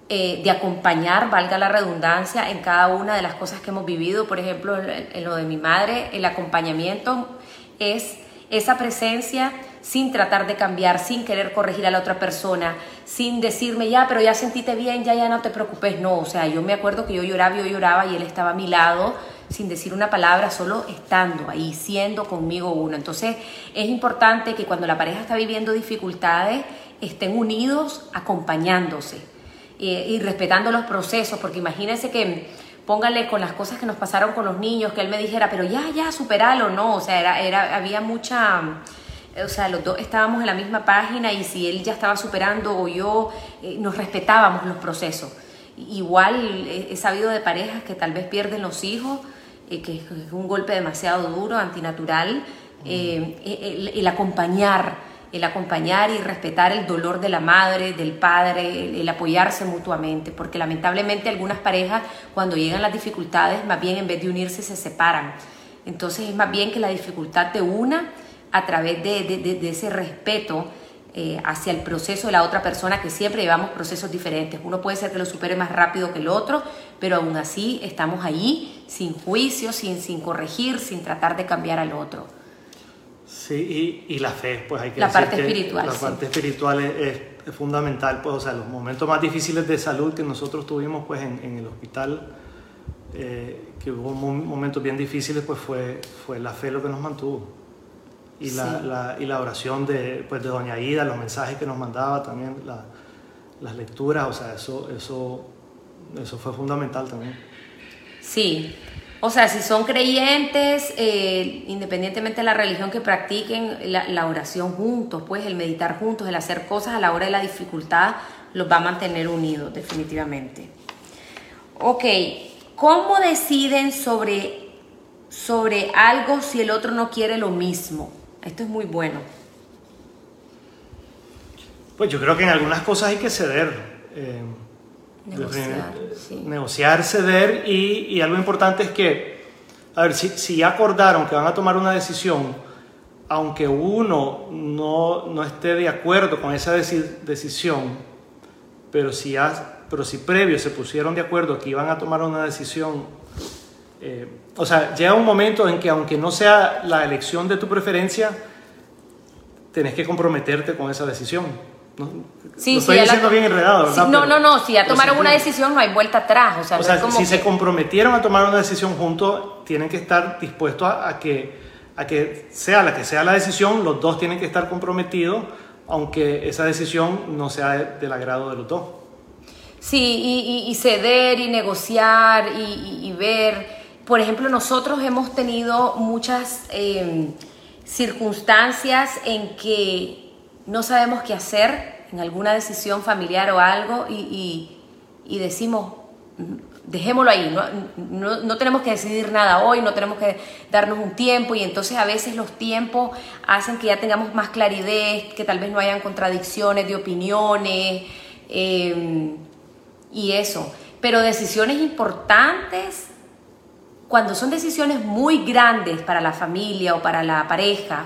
eh, de acompañar, valga la redundancia, en cada una de las cosas que hemos vivido. Por ejemplo, en, lo de mi madre, el acompañamiento es esa presencia sin tratar de cambiar, sin querer corregir a la otra persona, sin decirme, ya, pero ya sentiste bien, ya, ya no te preocupes. No, o sea, yo me acuerdo que yo lloraba, yo lloraba y él estaba a mi lado sin decir una palabra, solo estando ahí, siendo conmigo uno. Entonces, es importante que cuando la pareja está viviendo dificultades, estén unidos acompañándose y respetando los procesos, porque imagínense que póngale con las cosas que nos pasaron con los niños, que él me dijera, pero ya, ya, superalo, no, o sea, era, era, había mucha, o sea, los dos estábamos en la misma página y si él ya estaba superando o yo, eh, nos respetábamos los procesos. Igual he, sabido de parejas que tal vez pierden los hijos, eh, que es un golpe demasiado duro, antinatural, eh, el acompañar el acompañar y respetar el dolor de la madre, del padre, el, apoyarse mutuamente, porque lamentablemente algunas parejas cuando llegan las dificultades, más bien en vez de unirse se separan. Entonces es más bien que la dificultad te una a través de, ese respeto eh, hacia el proceso de la otra persona, que siempre llevamos procesos diferentes. Uno puede ser que lo supere más rápido que el otro, pero aún así estamos ahí sin juicio, sin, sin corregir, sin tratar de cambiar al otro. Sí, y, y la fe, pues hay que La decir parte que espiritual, La sí. parte espiritual es, es- es fundamental, pues, o sea, los momentos más difíciles de salud que nosotros tuvimos, pues, en, en el hospital, eh, que hubo mo- momentos bien difíciles, pues, fue, fue la fe lo que nos mantuvo. Y, la, Sí. la- y la oración de, pues, de Doña Ida, los mensajes que nos mandaba también, la- las lecturas, o sea, eso, eso, eso fue fundamental también. Sí, o sea, si son creyentes, eh, independientemente de la religión que practiquen, la, la oración juntos, pues el meditar juntos, el hacer cosas a la hora de la dificultad, los va a mantener unidos, definitivamente. Ok, ¿cómo deciden sobre, sobre algo si el otro no quiere lo mismo? Esto es muy bueno. Pues yo creo que en algunas cosas hay que ceder. eh, Negociar, sí. negociar, ceder y, y algo importante es que, a ver, si, si ya acordaron que van a tomar una decisión, aunque uno no, no esté de acuerdo con esa deci- decisión, pero si, ya, pero si previo se pusieron de acuerdo que iban a tomar una decisión, eh, o sea, llega un momento en que aunque no sea la elección de tu preferencia, tenés que comprometerte con esa decisión. No, Sí, lo estoy la- diciendo bien enredado, no, Pero- no, no, si ya tomaron una decisión no hay vuelta atrás. O sea, O no sea, es como si se comprometieron a tomar una decisión juntos, tienen que estar dispuestos a, a que, a que sea la que sea la decisión, los dos tienen que estar comprometidos, aunque esa decisión no sea de- del agrado de los dos. Sí, y, y- y ceder y negociar y ver. Por ejemplo, nosotros hemos tenido muchas eh, circunstancias en que no sabemos qué hacer en alguna decisión familiar o algo y, y- y decimos, "Mm, dejémoslo ahí, no, no, no tenemos que decidir nada hoy, no tenemos que darnos un tiempo y entonces a veces los tiempos hacen que ya tengamos más claridad, que tal vez no hayan contradicciones de opiniones. eh, y eso. Pero decisiones importantes, cuando son decisiones muy grandes para la familia o para la pareja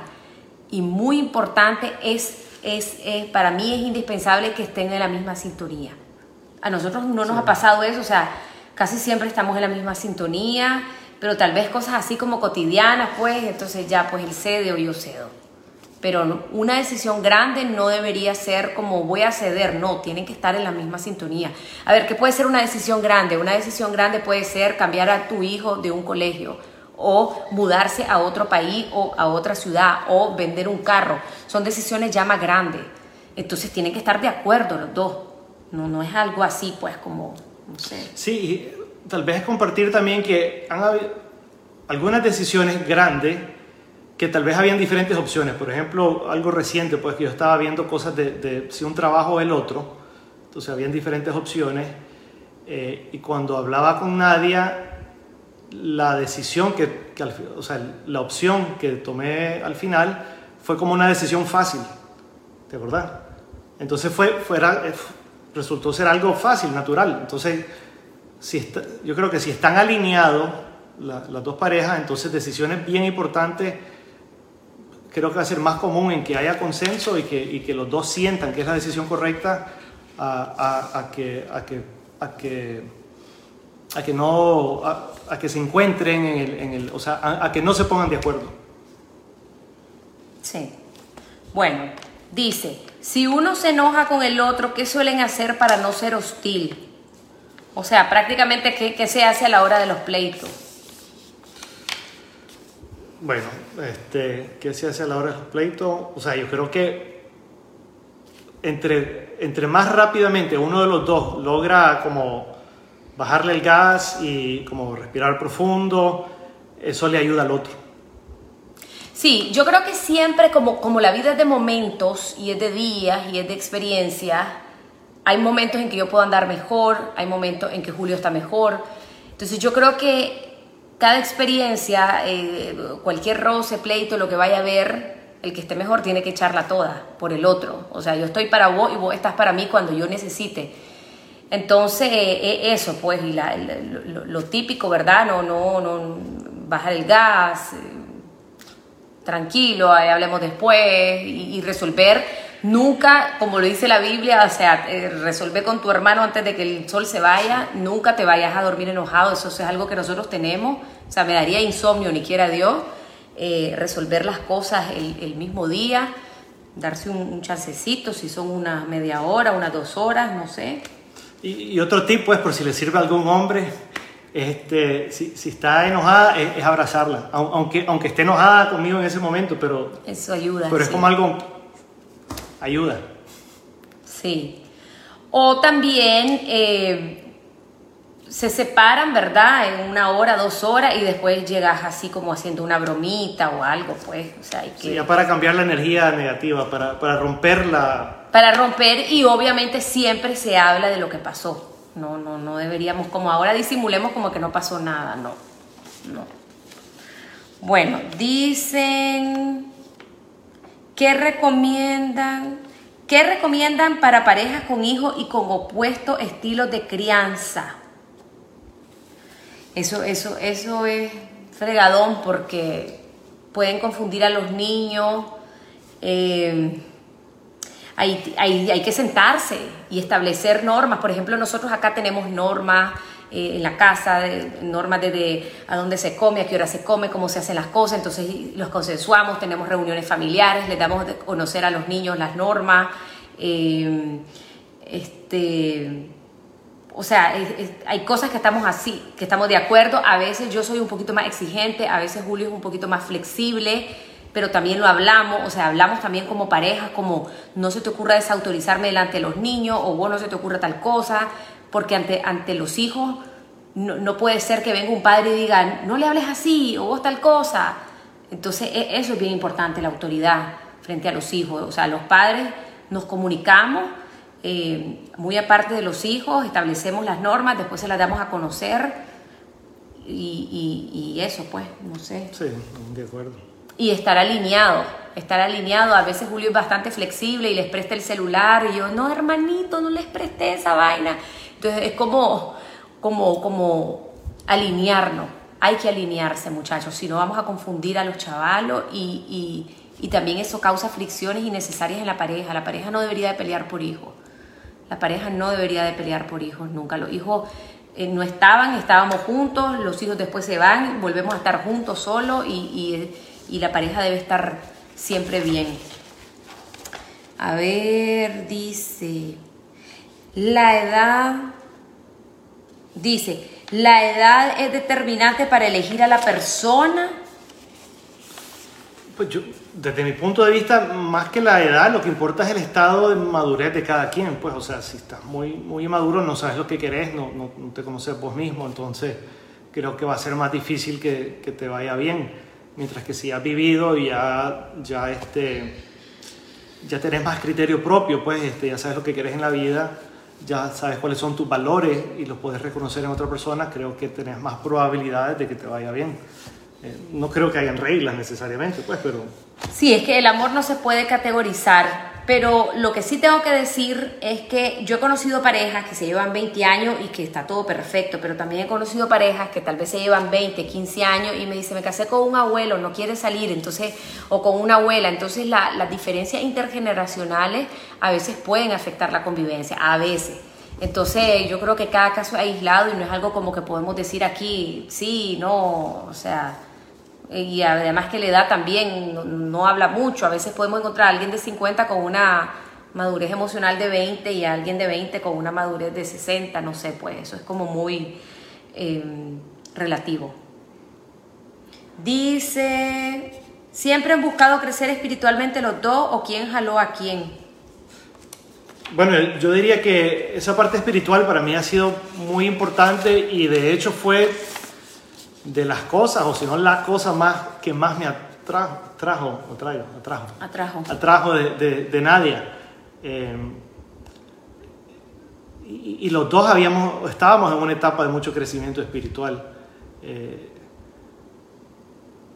y muy importante, es, es, es- para mí es indispensable que estén en la misma sintonía. A nosotros no nos ha pasado eso, o sea, casi siempre estamos en la misma sintonía, pero tal vez cosas así como cotidianas, pues, entonces ya, pues él cede o yo cedo. Pero una decisión grande no debería ser como voy a ceder, no, tienen que estar en la misma sintonía. A ver, ¿qué puede ser una decisión grande? Una decisión grande puede ser cambiar a tu hijo de un colegio o mudarse a otro país o a otra ciudad o vender un carro. Son decisiones ya más grandes. Entonces tienen que estar de acuerdo los dos. No, no es algo así, pues, como, no sé. Sí, tal vez compartir también que han habido algunas decisiones grandes que tal vez habían diferentes opciones. Por ejemplo, algo reciente, pues que yo estaba viendo cosas de, de si un trabajo o el otro. Entonces habían diferentes opciones. eh, y cuando hablaba con Nadia, la decisión que, que al o sea, la opción que tomé al final fue como una decisión fácil. ¿De verdad? Entonces fue, fuera, eh, resultó ser algo fácil, natural. Entonces, si está- yo creo que si están alineados la- las dos parejas, entonces decisiones bien importantes, creo que va a ser más común en que haya consenso y que, y que los dos sientan que es la decisión correcta a, a- que, a, que, a, que, a que no a, a que se encuentren en el, en el- o sea, a, a que no se pongan de acuerdo. Sí. Bueno, dice, si uno se enoja con el otro, ¿qué suelen hacer para no ser hostil? O sea, prácticamente, ¿qué, qué se hace a la hora de los pleitos? Bueno, este, ¿qué se hace a la hora de los pleitos? O sea, yo creo que entre, entre más rápidamente uno de los dos logra como bajarle el gas y como respirar profundo, eso le ayuda al otro. Sí, yo creo que siempre, como, como la vida es de momentos y es de días y es de experiencias, hay momentos en que yo puedo andar mejor, hay momentos en que Julio está mejor. Entonces yo creo que cada experiencia, eh, cualquier roce, pleito, lo que vaya a ver, el que esté mejor tiene que echarla toda por el otro. O sea, yo estoy para vos y vos estás para mí cuando yo necesite. Entonces, eh, eh, eso, pues, y la- lo, típico, ¿verdad? No, no, no, bajar el gas, eh, tranquilo, hablemos después y, y resolver Nunca, como lo dice la Biblia, o sea, eh, resuelve con tu hermano antes de que el sol se vaya, nunca te vayas a dormir enojado, eso es algo que nosotros tenemos, o sea, me daría insomnio, ni quiera Dios, eh, resolver las cosas el, mismo día, darse un, chancecito, si son una media hora, unas dos horas, no sé. Y, otro tip, pues, por si le sirve a algún hombre, este, si, si está enojada, es, abrazarla, aunque, aunque esté enojada conmigo en ese momento, pero... Eso ayuda. Pero es como algo ayuda. Sí. O también eh, se separan, ¿verdad? En una hora, dos horas y después llegas así como haciendo una bromita o algo, pues. O sea, hay que... Sí, ya para cambiar la energía negativa, para, para romper la... Para romper y obviamente siempre se habla de lo que pasó. No, no, no deberíamos, como ahora disimulemos como que no pasó nada, no. No. Bueno, dicen... ¿Qué recomiendan? ¿Qué recomiendan para parejas con hijos y con opuestos estilos de crianza? Eso, eso, eso es fregadón porque pueden confundir a los niños. Eh, hay, hay, que sentarse y establecer normas. Por ejemplo, nosotros acá tenemos normas eh, en la casa, normas de, a dónde se come, a qué hora se come, cómo se hacen las cosas, entonces los consensuamos, tenemos reuniones familiares, les damos a conocer a los niños las normas, eh, este, o sea, hay cosas que estamos así, que estamos de acuerdo, a veces yo soy un poquito más exigente, a veces Julio es un poquito más flexible, pero también lo hablamos, o sea, hablamos también como pareja, como no se te ocurra desautorizarme delante de los niños o vos no se te ocurra tal cosa, porque ante, ante los hijos no, puede ser que venga un padre y diga, no le hables así o vos tal cosa. Entonces e, eso es bien importante, la autoridad frente a los hijos. O sea, los padres nos comunicamos, eh, muy aparte de los hijos, establecemos las normas, después se las damos a conocer y, y eso, pues, no sé. Sí, de acuerdo. Y estar alineado, estar alineado. A veces Julio es bastante flexible y les presta el celular y yo, no, hermanito, no les presté esa vaina. Entonces es como, como, como alinearnos. Hay que alinearse, muchachos, si no vamos a confundir a los chavalos y, y, también eso causa fricciones innecesarias en la pareja. La pareja no debería de pelear por hijos. La pareja no debería de pelear por hijos nunca. Los hijos eh, no estaban, estábamos juntos, los hijos después se van, volvemos a estar juntos solo y, y la pareja debe estar siempre bien. A ver, dice... La edad, dice, la edad es determinante para elegir a la persona. Pues yo, desde mi punto de vista, más que la edad, lo que importa es el estado de madurez de cada quien. Pues, o sea, si estás muy, muy maduro, no sabes lo que querés, no, no, te conoces vos mismo, entonces creo que va a ser más difícil que, que te vaya bien. Mientras que si has vivido y ya, ya, este, ya tenés más criterio propio, pues este, ya sabes lo que querés en la vida, ya sabes cuáles son tus valores y los puedes reconocer en otra persona, creo que tenés más probabilidades de que te vaya bien. Eh, no creo que hayan reglas necesariamente, pues, pero... Sí, es que el amor no se puede categorizar pero lo que sí tengo que decir es que yo he conocido parejas que se llevan 20 años y que está todo perfecto, pero también he conocido parejas que tal vez se llevan 20, 15 años y me dicen, me casé con un abuelo, no quiere salir, entonces, o con una abuela. Entonces las diferencias intergeneracionales a veces pueden afectar la convivencia, a veces. Entonces yo creo que cada caso es aislado y no es algo como que podemos decir aquí, sí, no, o sea y además que la edad también no, habla mucho. A veces podemos encontrar a alguien de 50 con una madurez emocional de 20 y a alguien de 20 con una madurez de 60, no sé, pues eso es como muy em, relativo. Dice, ¿siempre han buscado crecer espiritualmente los dos o quién jaló a quién? Bueno, yo diría que esa parte espiritual para mí ha sido muy importante y de hecho fue de las cosas, o si no la cosa más que más me atrajo, trajo, o traigo, atrajo, atrajo, atrajo de, de, Nadia. Eh, y, los dos habíamos, estábamos en una etapa de mucho crecimiento espiritual. Eh,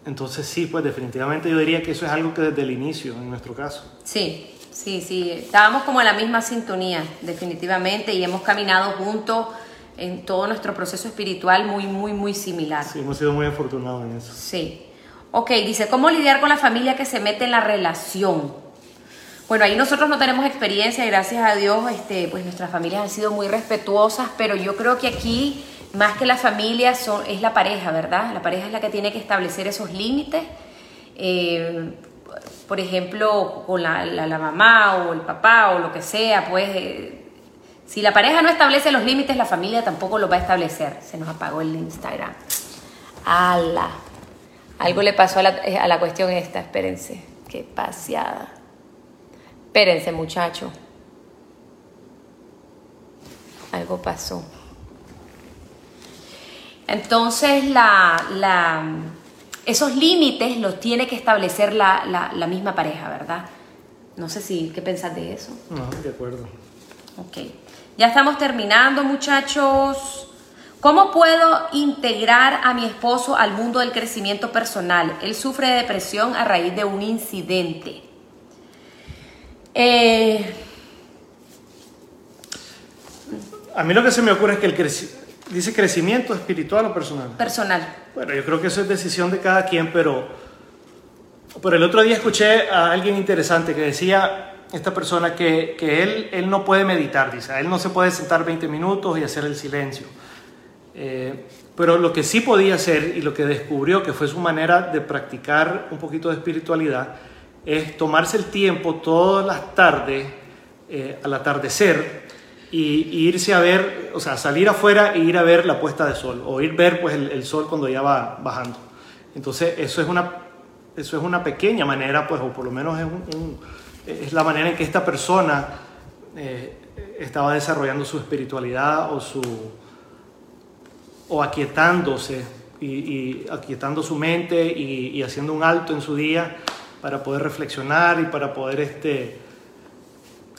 entonces sí, pues definitivamente yo diría que eso es algo que desde el inicio, en nuestro caso. Sí, sí, sí, estábamos como en la misma sintonía, definitivamente, y hemos caminado juntos en todo nuestro proceso espiritual muy, muy, muy similar. Sí, hemos sido muy afortunados en eso. Sí. Ok, dice, ¿cómo lidiar con la familia que se mete en la relación? Bueno, ahí nosotros no tenemos experiencia, gracias a Dios, este, pues nuestras familias han sido muy respetuosas, pero yo creo que aquí, más que la familia, son, es la pareja, ¿verdad? La pareja es la que tiene que establecer esos límites. Eh, por ejemplo, con la, la, mamá o el papá o lo que sea, pues eh, si la pareja no establece los límites, la familia tampoco los va a establecer. Se nos apagó el Instagram. ¡Hala! Algo le pasó a la, eh, a la cuestión esta, espérense. Qué paseada. Espérense, muchacho. Algo pasó. Entonces, la, esos límites los tiene que establecer la, la, misma pareja, ¿verdad? No sé si, ¿qué pensás de eso? No, de acuerdo. Ok. Ya estamos terminando, muchachos. ¿Cómo puedo integrar a mi esposo al mundo del crecimiento personal? Él sufre de depresión a raíz de un incidente. Eh, a mí lo que se me ocurre es que el dice crecimiento espiritual o personal. Personal. Bueno, yo creo que eso es decisión de cada quien, pero, pero el otro día escuché a alguien interesante que decía, esta persona, que, que él, él no puede meditar, dice, él no se puede sentar 20 minutos y hacer el silencio. Eh, pero lo que sí podía hacer y lo que descubrió que fue su manera de practicar un poquito de espiritualidad es tomarse el tiempo todas las tardes, eh, al atardecer, y, irse a ver, o sea, salir afuera e ir a ver la puesta de sol, o ir ver pues, el, sol cuando ya va bajando. Entonces, eso es una, eso es una pequeña manera, pues, o por lo menos es, es la manera en que esta persona eh, estaba desarrollando su espiritualidad o su o aquietándose y, aquietando su mente y, haciendo un alto en su día para poder reflexionar y para poder, este,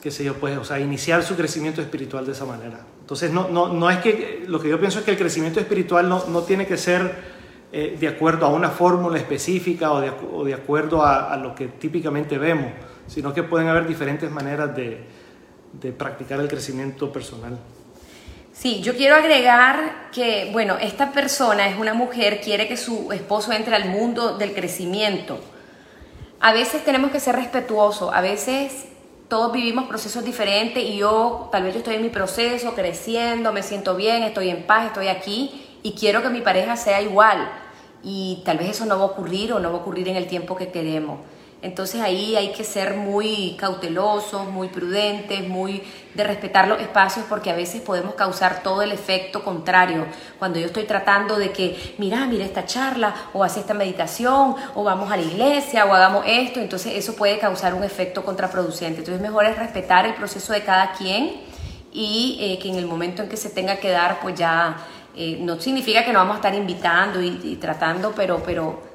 qué sé yo, pues, o sea, iniciar su crecimiento espiritual de esa manera. Entonces, no, no, no es que, lo que yo pienso es que el crecimiento espiritual no, no tiene que ser eh, de acuerdo a una fórmula específica o de, acuerdo a, lo que típicamente vemos, sino que pueden haber diferentes maneras de, de practicar el crecimiento personal. Sí, yo quiero agregar que, bueno, esta persona es una mujer, quiere que su esposo entre al mundo del crecimiento a veces tenemos que ser respetuosos, a veces todos vivimos procesos diferentes y yo tal vez yo estoy en mi proceso, creciendo, me siento bien, estoy en paz, estoy aquí y quiero que mi pareja sea igual y tal vez eso no va a ocurrir o no va a ocurrir en el tiempo que queremos. Entonces ahí hay que ser muy cautelosos, muy prudentes, muy de respetar los espacios porque a veces podemos causar todo el efecto contrario. Cuando yo estoy tratando de que, mira, mira esta charla o hace esta meditación o vamos a la iglesia o hagamos esto, entonces eso puede causar un efecto contraproducente. Entonces mejor es respetar el proceso de cada quien y eh, que en el momento en que se tenga que dar, pues ya eh, no significa que no vamos a estar invitando y, y tratando, pero, pero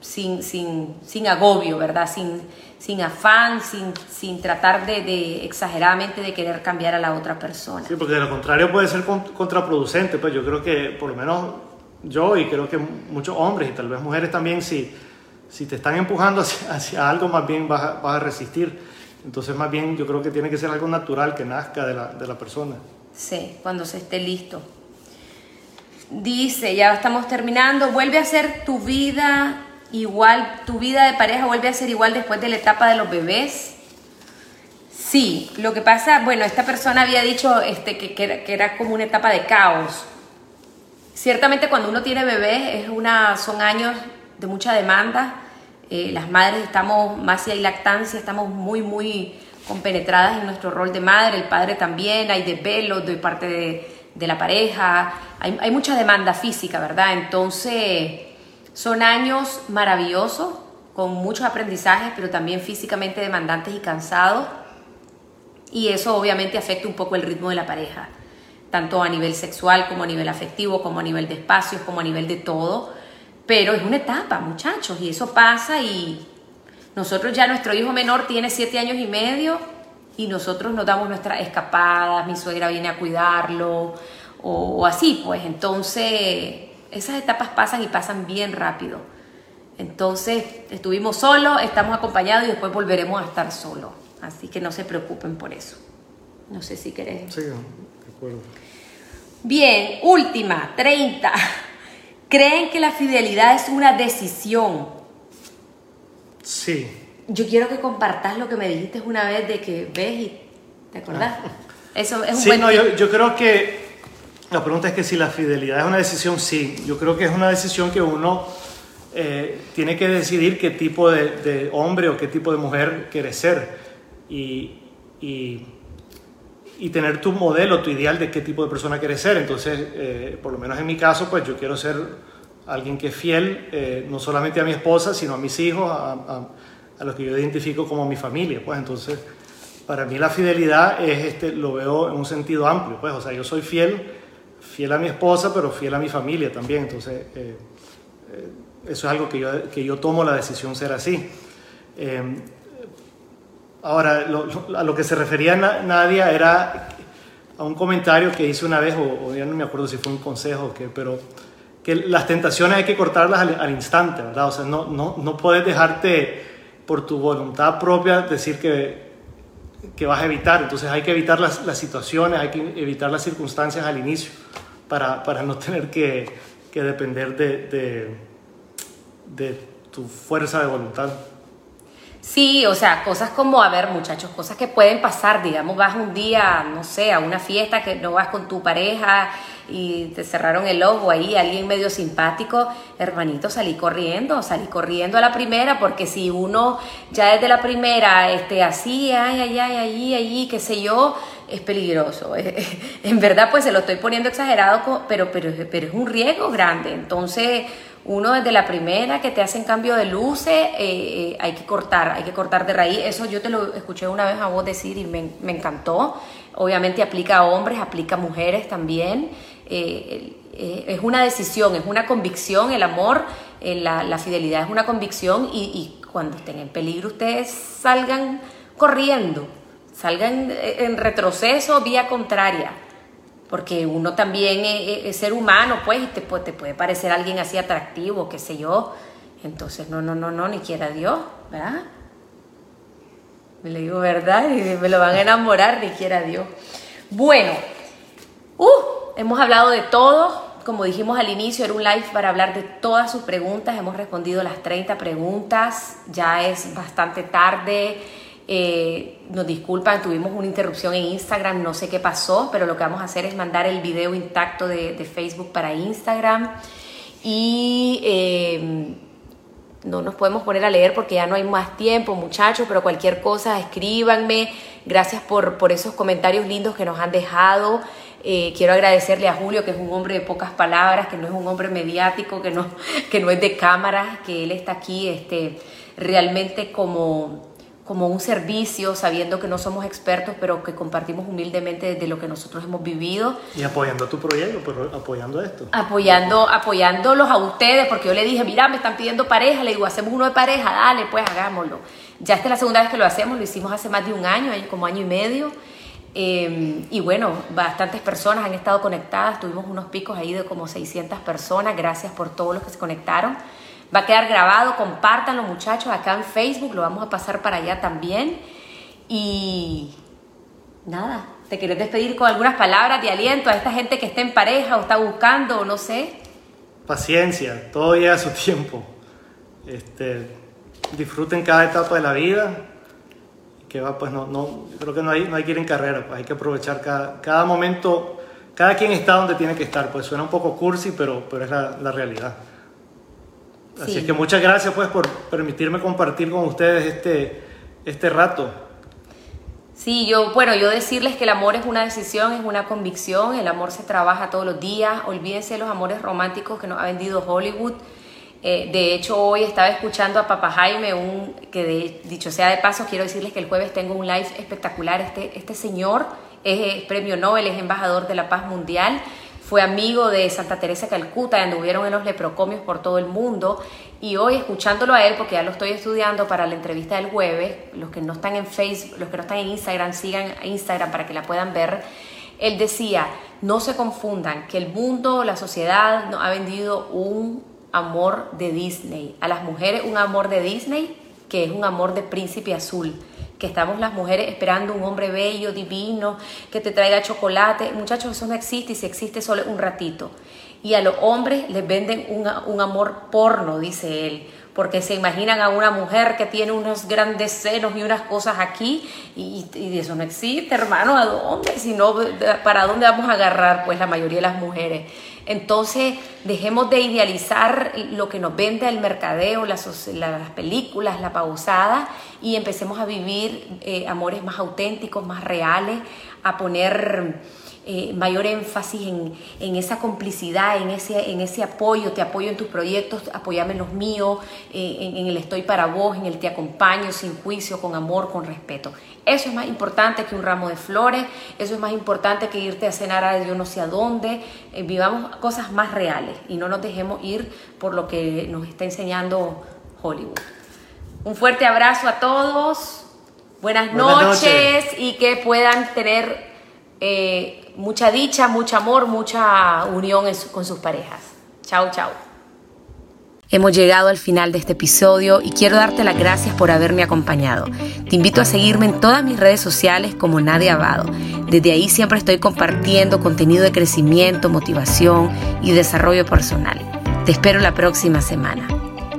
sin, sin, sin agobio, ¿verdad? Sin, sin afán, sin, sin tratar de, de, exageradamente de querer cambiar a la otra persona. Sí, porque de lo contrario puede ser contraproducente, pues yo creo que por lo menos yo y creo que muchos hombres y tal vez mujeres también, si, si te están empujando hacia, hacia algo, más bien vas a, vas a, resistir. Entonces más bien yo creo que tiene que ser algo natural que nazca de la, de la persona. Sí, cuando se esté listo. Dice, ya estamos terminando, vuelve a ser tu vida igual, tu vida de pareja vuelve a ser igual después de la etapa de los bebés. Sí, lo que pasa, bueno, esta persona había dicho este, que, que, era, que era como una etapa de caos. Ciertamente cuando uno tiene bebés es una, son años de mucha demanda. Eh, las madres estamos, más si hay lactancia, estamos muy, muy compenetradas en nuestro rol de madre, el padre también, hay desvelos de parte de, de la pareja, hay, hay mucha demanda física, ¿verdad? Entonces son años maravillosos, con muchos aprendizajes, pero también físicamente demandantes y cansados. Y eso obviamente afecta un poco el ritmo de la pareja, tanto a nivel sexual como a nivel afectivo, como a nivel de espacios, como a nivel de todo. Pero es una etapa, muchachos, y eso pasa y nosotros ya nuestro hijo menor tiene siete años y medio y nosotros nos damos nuestras escapadas, mi suegra viene a cuidarlo o, o así, pues entonces esas etapas pasan y pasan bien rápido. Entonces, estuvimos solos, estamos acompañados y después volveremos a estar solos. Así que no se preocupen por eso. No sé si querés. Sí, de acuerdo. Bien, última, 30. ¿Creen que la fidelidad es una decisión? Sí. yo quiero que compartas lo que me dijiste una vez de que ves y te acordás. Ah. Eso es un sí, no, yo, yo creo que la pregunta es que si la fidelidad es una decisión, sí. Yo creo que es una decisión que uno eh, tiene que decidir qué tipo de, hombre o qué tipo de mujer quiere ser y, y, tener tu modelo, tu ideal de qué tipo de persona quieres ser. Entonces, eh, por lo menos en mi caso, pues yo quiero ser alguien que es fiel eh, no solamente a mi esposa, sino a mis hijos, a, a, los que yo identifico como mi familia. Pues entonces, para mí la fidelidad es, este, lo veo en un sentido amplio. Pues, o sea, yo soy fiel, fiel a mi esposa, pero fiel a mi familia también. Entonces, eso es algo que yo, que yo tomo la decisión ser así. Eh, ahora, a lo que se refería Nadia era a un comentario que hice una vez, o, ya no me acuerdo si fue un consejo, o qué, pero que las tentaciones hay que cortarlas al, instante, ¿verdad? O sea, no, no, no puedes dejarte por tu voluntad propia decir que, que vas a evitar. Entonces hay que evitar las, las, situaciones, hay que evitar las circunstancias al inicio para, para no tener que, que depender de de tu fuerza de voluntad. Sí, o sea, cosas como, a ver muchachos, cosas que pueden pasar, digamos, vas un día, no sé, a una fiesta que no vas con tu pareja y te cerraron el ojo ahí, alguien medio simpático, hermanito, salí corriendo, salí corriendo a la primera, porque si uno ya desde la primera, este, así, ay, ay, ay, allí, allí, qué sé yo, es peligroso. en verdad, pues se lo estoy poniendo exagerado, pero, pero, pero es un riesgo grande. Entonces, uno desde la primera que te hacen cambio de luces, eh, eh, hay que cortar, hay que cortar de raíz. Eso yo te lo escuché una vez a vos decir y me, encantó. Obviamente aplica a hombres, aplica a mujeres también. Eh, es una decisión, es una convicción, el amor, la, fidelidad es una convicción y, y cuando estén en peligro ustedes salgan corriendo, salgan en retroceso, vía contraria porque uno también es, ser humano, pues, y te, te, puede parecer alguien así atractivo, qué sé yo. Entonces, no, no, no, no, ni quiera Dios, ¿verdad? Me le digo verdad y me lo van a enamorar, ni quiera Dios. Bueno, uh, hemos hablado de todo. Como dijimos al inicio, era un live para hablar de todas sus preguntas. Hemos respondido las 30 preguntas. Ya es bastante tarde. Eh, nos disculpan, tuvimos una interrupción en Instagram, no sé qué pasó, pero lo que vamos a hacer es mandar el video intacto de, Facebook para Instagram. Y eh, no nos podemos poner a leer porque ya no hay más tiempo, muchachos, pero cualquier cosa, escríbanme. Gracias por, por esos comentarios lindos que nos han dejado. Eh, quiero agradecerle a Julio, que es un hombre de pocas palabras, que no es un hombre mediático, que no, que no es de cámara, que él está aquí este, realmente como como un servicio, sabiendo que no somos expertos, pero que compartimos humildemente de lo que nosotros hemos vivido. Y apoyando tu proyecto, pero apoyando esto. Apoyando, apoyándolos a ustedes, porque yo le dije, mira, me están pidiendo pareja, le digo, hacemos uno de pareja, dale, pues hagámoslo. Ya esta es la segunda vez que lo hacemos, lo hicimos hace más de un año, como año y medio. Em, y bueno, bastantes personas han estado conectadas, tuvimos unos picos ahí de como 600 personas, gracias por todos los que se conectaron. Va a quedar grabado, compártanlo muchachos acá en Facebook, lo vamos a pasar para allá también. Y nada, te quieres despedir con algunas palabras de aliento a esta gente que está en pareja o está buscando o no sé. Paciencia, todo llega a su tiempo. Este, disfruten cada etapa de la vida. Que va, pues no, no, creo que no hay, no hay que ir en carrera, pues hay que aprovechar cada, cada momento, cada quien está donde tiene que estar. Pues suena un poco cursi, pero, pero es la, la realidad. Así que muchas gracias pues por permitirme compartir con ustedes este, este rato. Sí, yo, bueno, yo decirles que el amor es una decisión, es una convicción, el amor se trabaja todos los días, olvídense de los amores románticos que nos ha vendido Hollywood. Eh, de hecho, hoy estaba escuchando a Papá Jaime, un, que dicho sea de paso, quiero decirles que el jueves tengo un live espectacular. Este, este señor es, es premio Nobel, es embajador de la paz mundial fue amigo de Santa Teresa de Calcuta, anduvieron en los leprocomios por todo el mundo. Y hoy, escuchándolo a él, porque ya lo estoy estudiando para la entrevista del jueves, los que no están en Facebook, los que no están en Instagram, sigan Instagram para que la puedan ver. Él decía, no se confundan, que el mundo, la sociedad nos ha vendido un amor de Disney. A las mujeres un amor de Disney, que es un amor de príncipe azul que estamos las mujeres esperando un hombre bello, divino, que te traiga chocolate. Muchachos, eso no existe y si existe solo un ratito. Y a los hombres les venden un, amor porno, dice él porque se imaginan a una mujer que tiene unos grandes senos y unas cosas aquí, y, y eso no existe, hermano, ¿a dónde? Si no, ¿para dónde vamos a agarrar? Pues la mayoría de las mujeres. Entonces, dejemos de idealizar lo que nos vende el mercadeo, las, las películas, la pausada, y empecemos a vivir eh, amores más auténticos, más reales, a poner eh, mayor énfasis en, esa complicidad, en ese, en ese apoyo, te apoyo en tus proyectos, apoyame en los míos, eh, en, el estoy para vos, en el te acompaño sin juicio, con amor, con respeto. Eso es más importante que un ramo de flores, eso es más importante que irte a cenar a yo no sé a dónde. Eh, vivamos cosas más reales y no nos dejemos ir por lo que nos está enseñando Hollywood. Un fuerte abrazo a todos. Buenas, noches, y que puedan tener mucha dicha, mucho amor, mucha unión con sus parejas. Chao, chao. Hemos llegado al final de este episodio y quiero darte las gracias por haberme acompañado. Te invito a seguirme en todas mis redes sociales como Nadia Abado. Desde ahí siempre estoy compartiendo contenido de crecimiento, motivación y desarrollo personal. Te espero la próxima semana.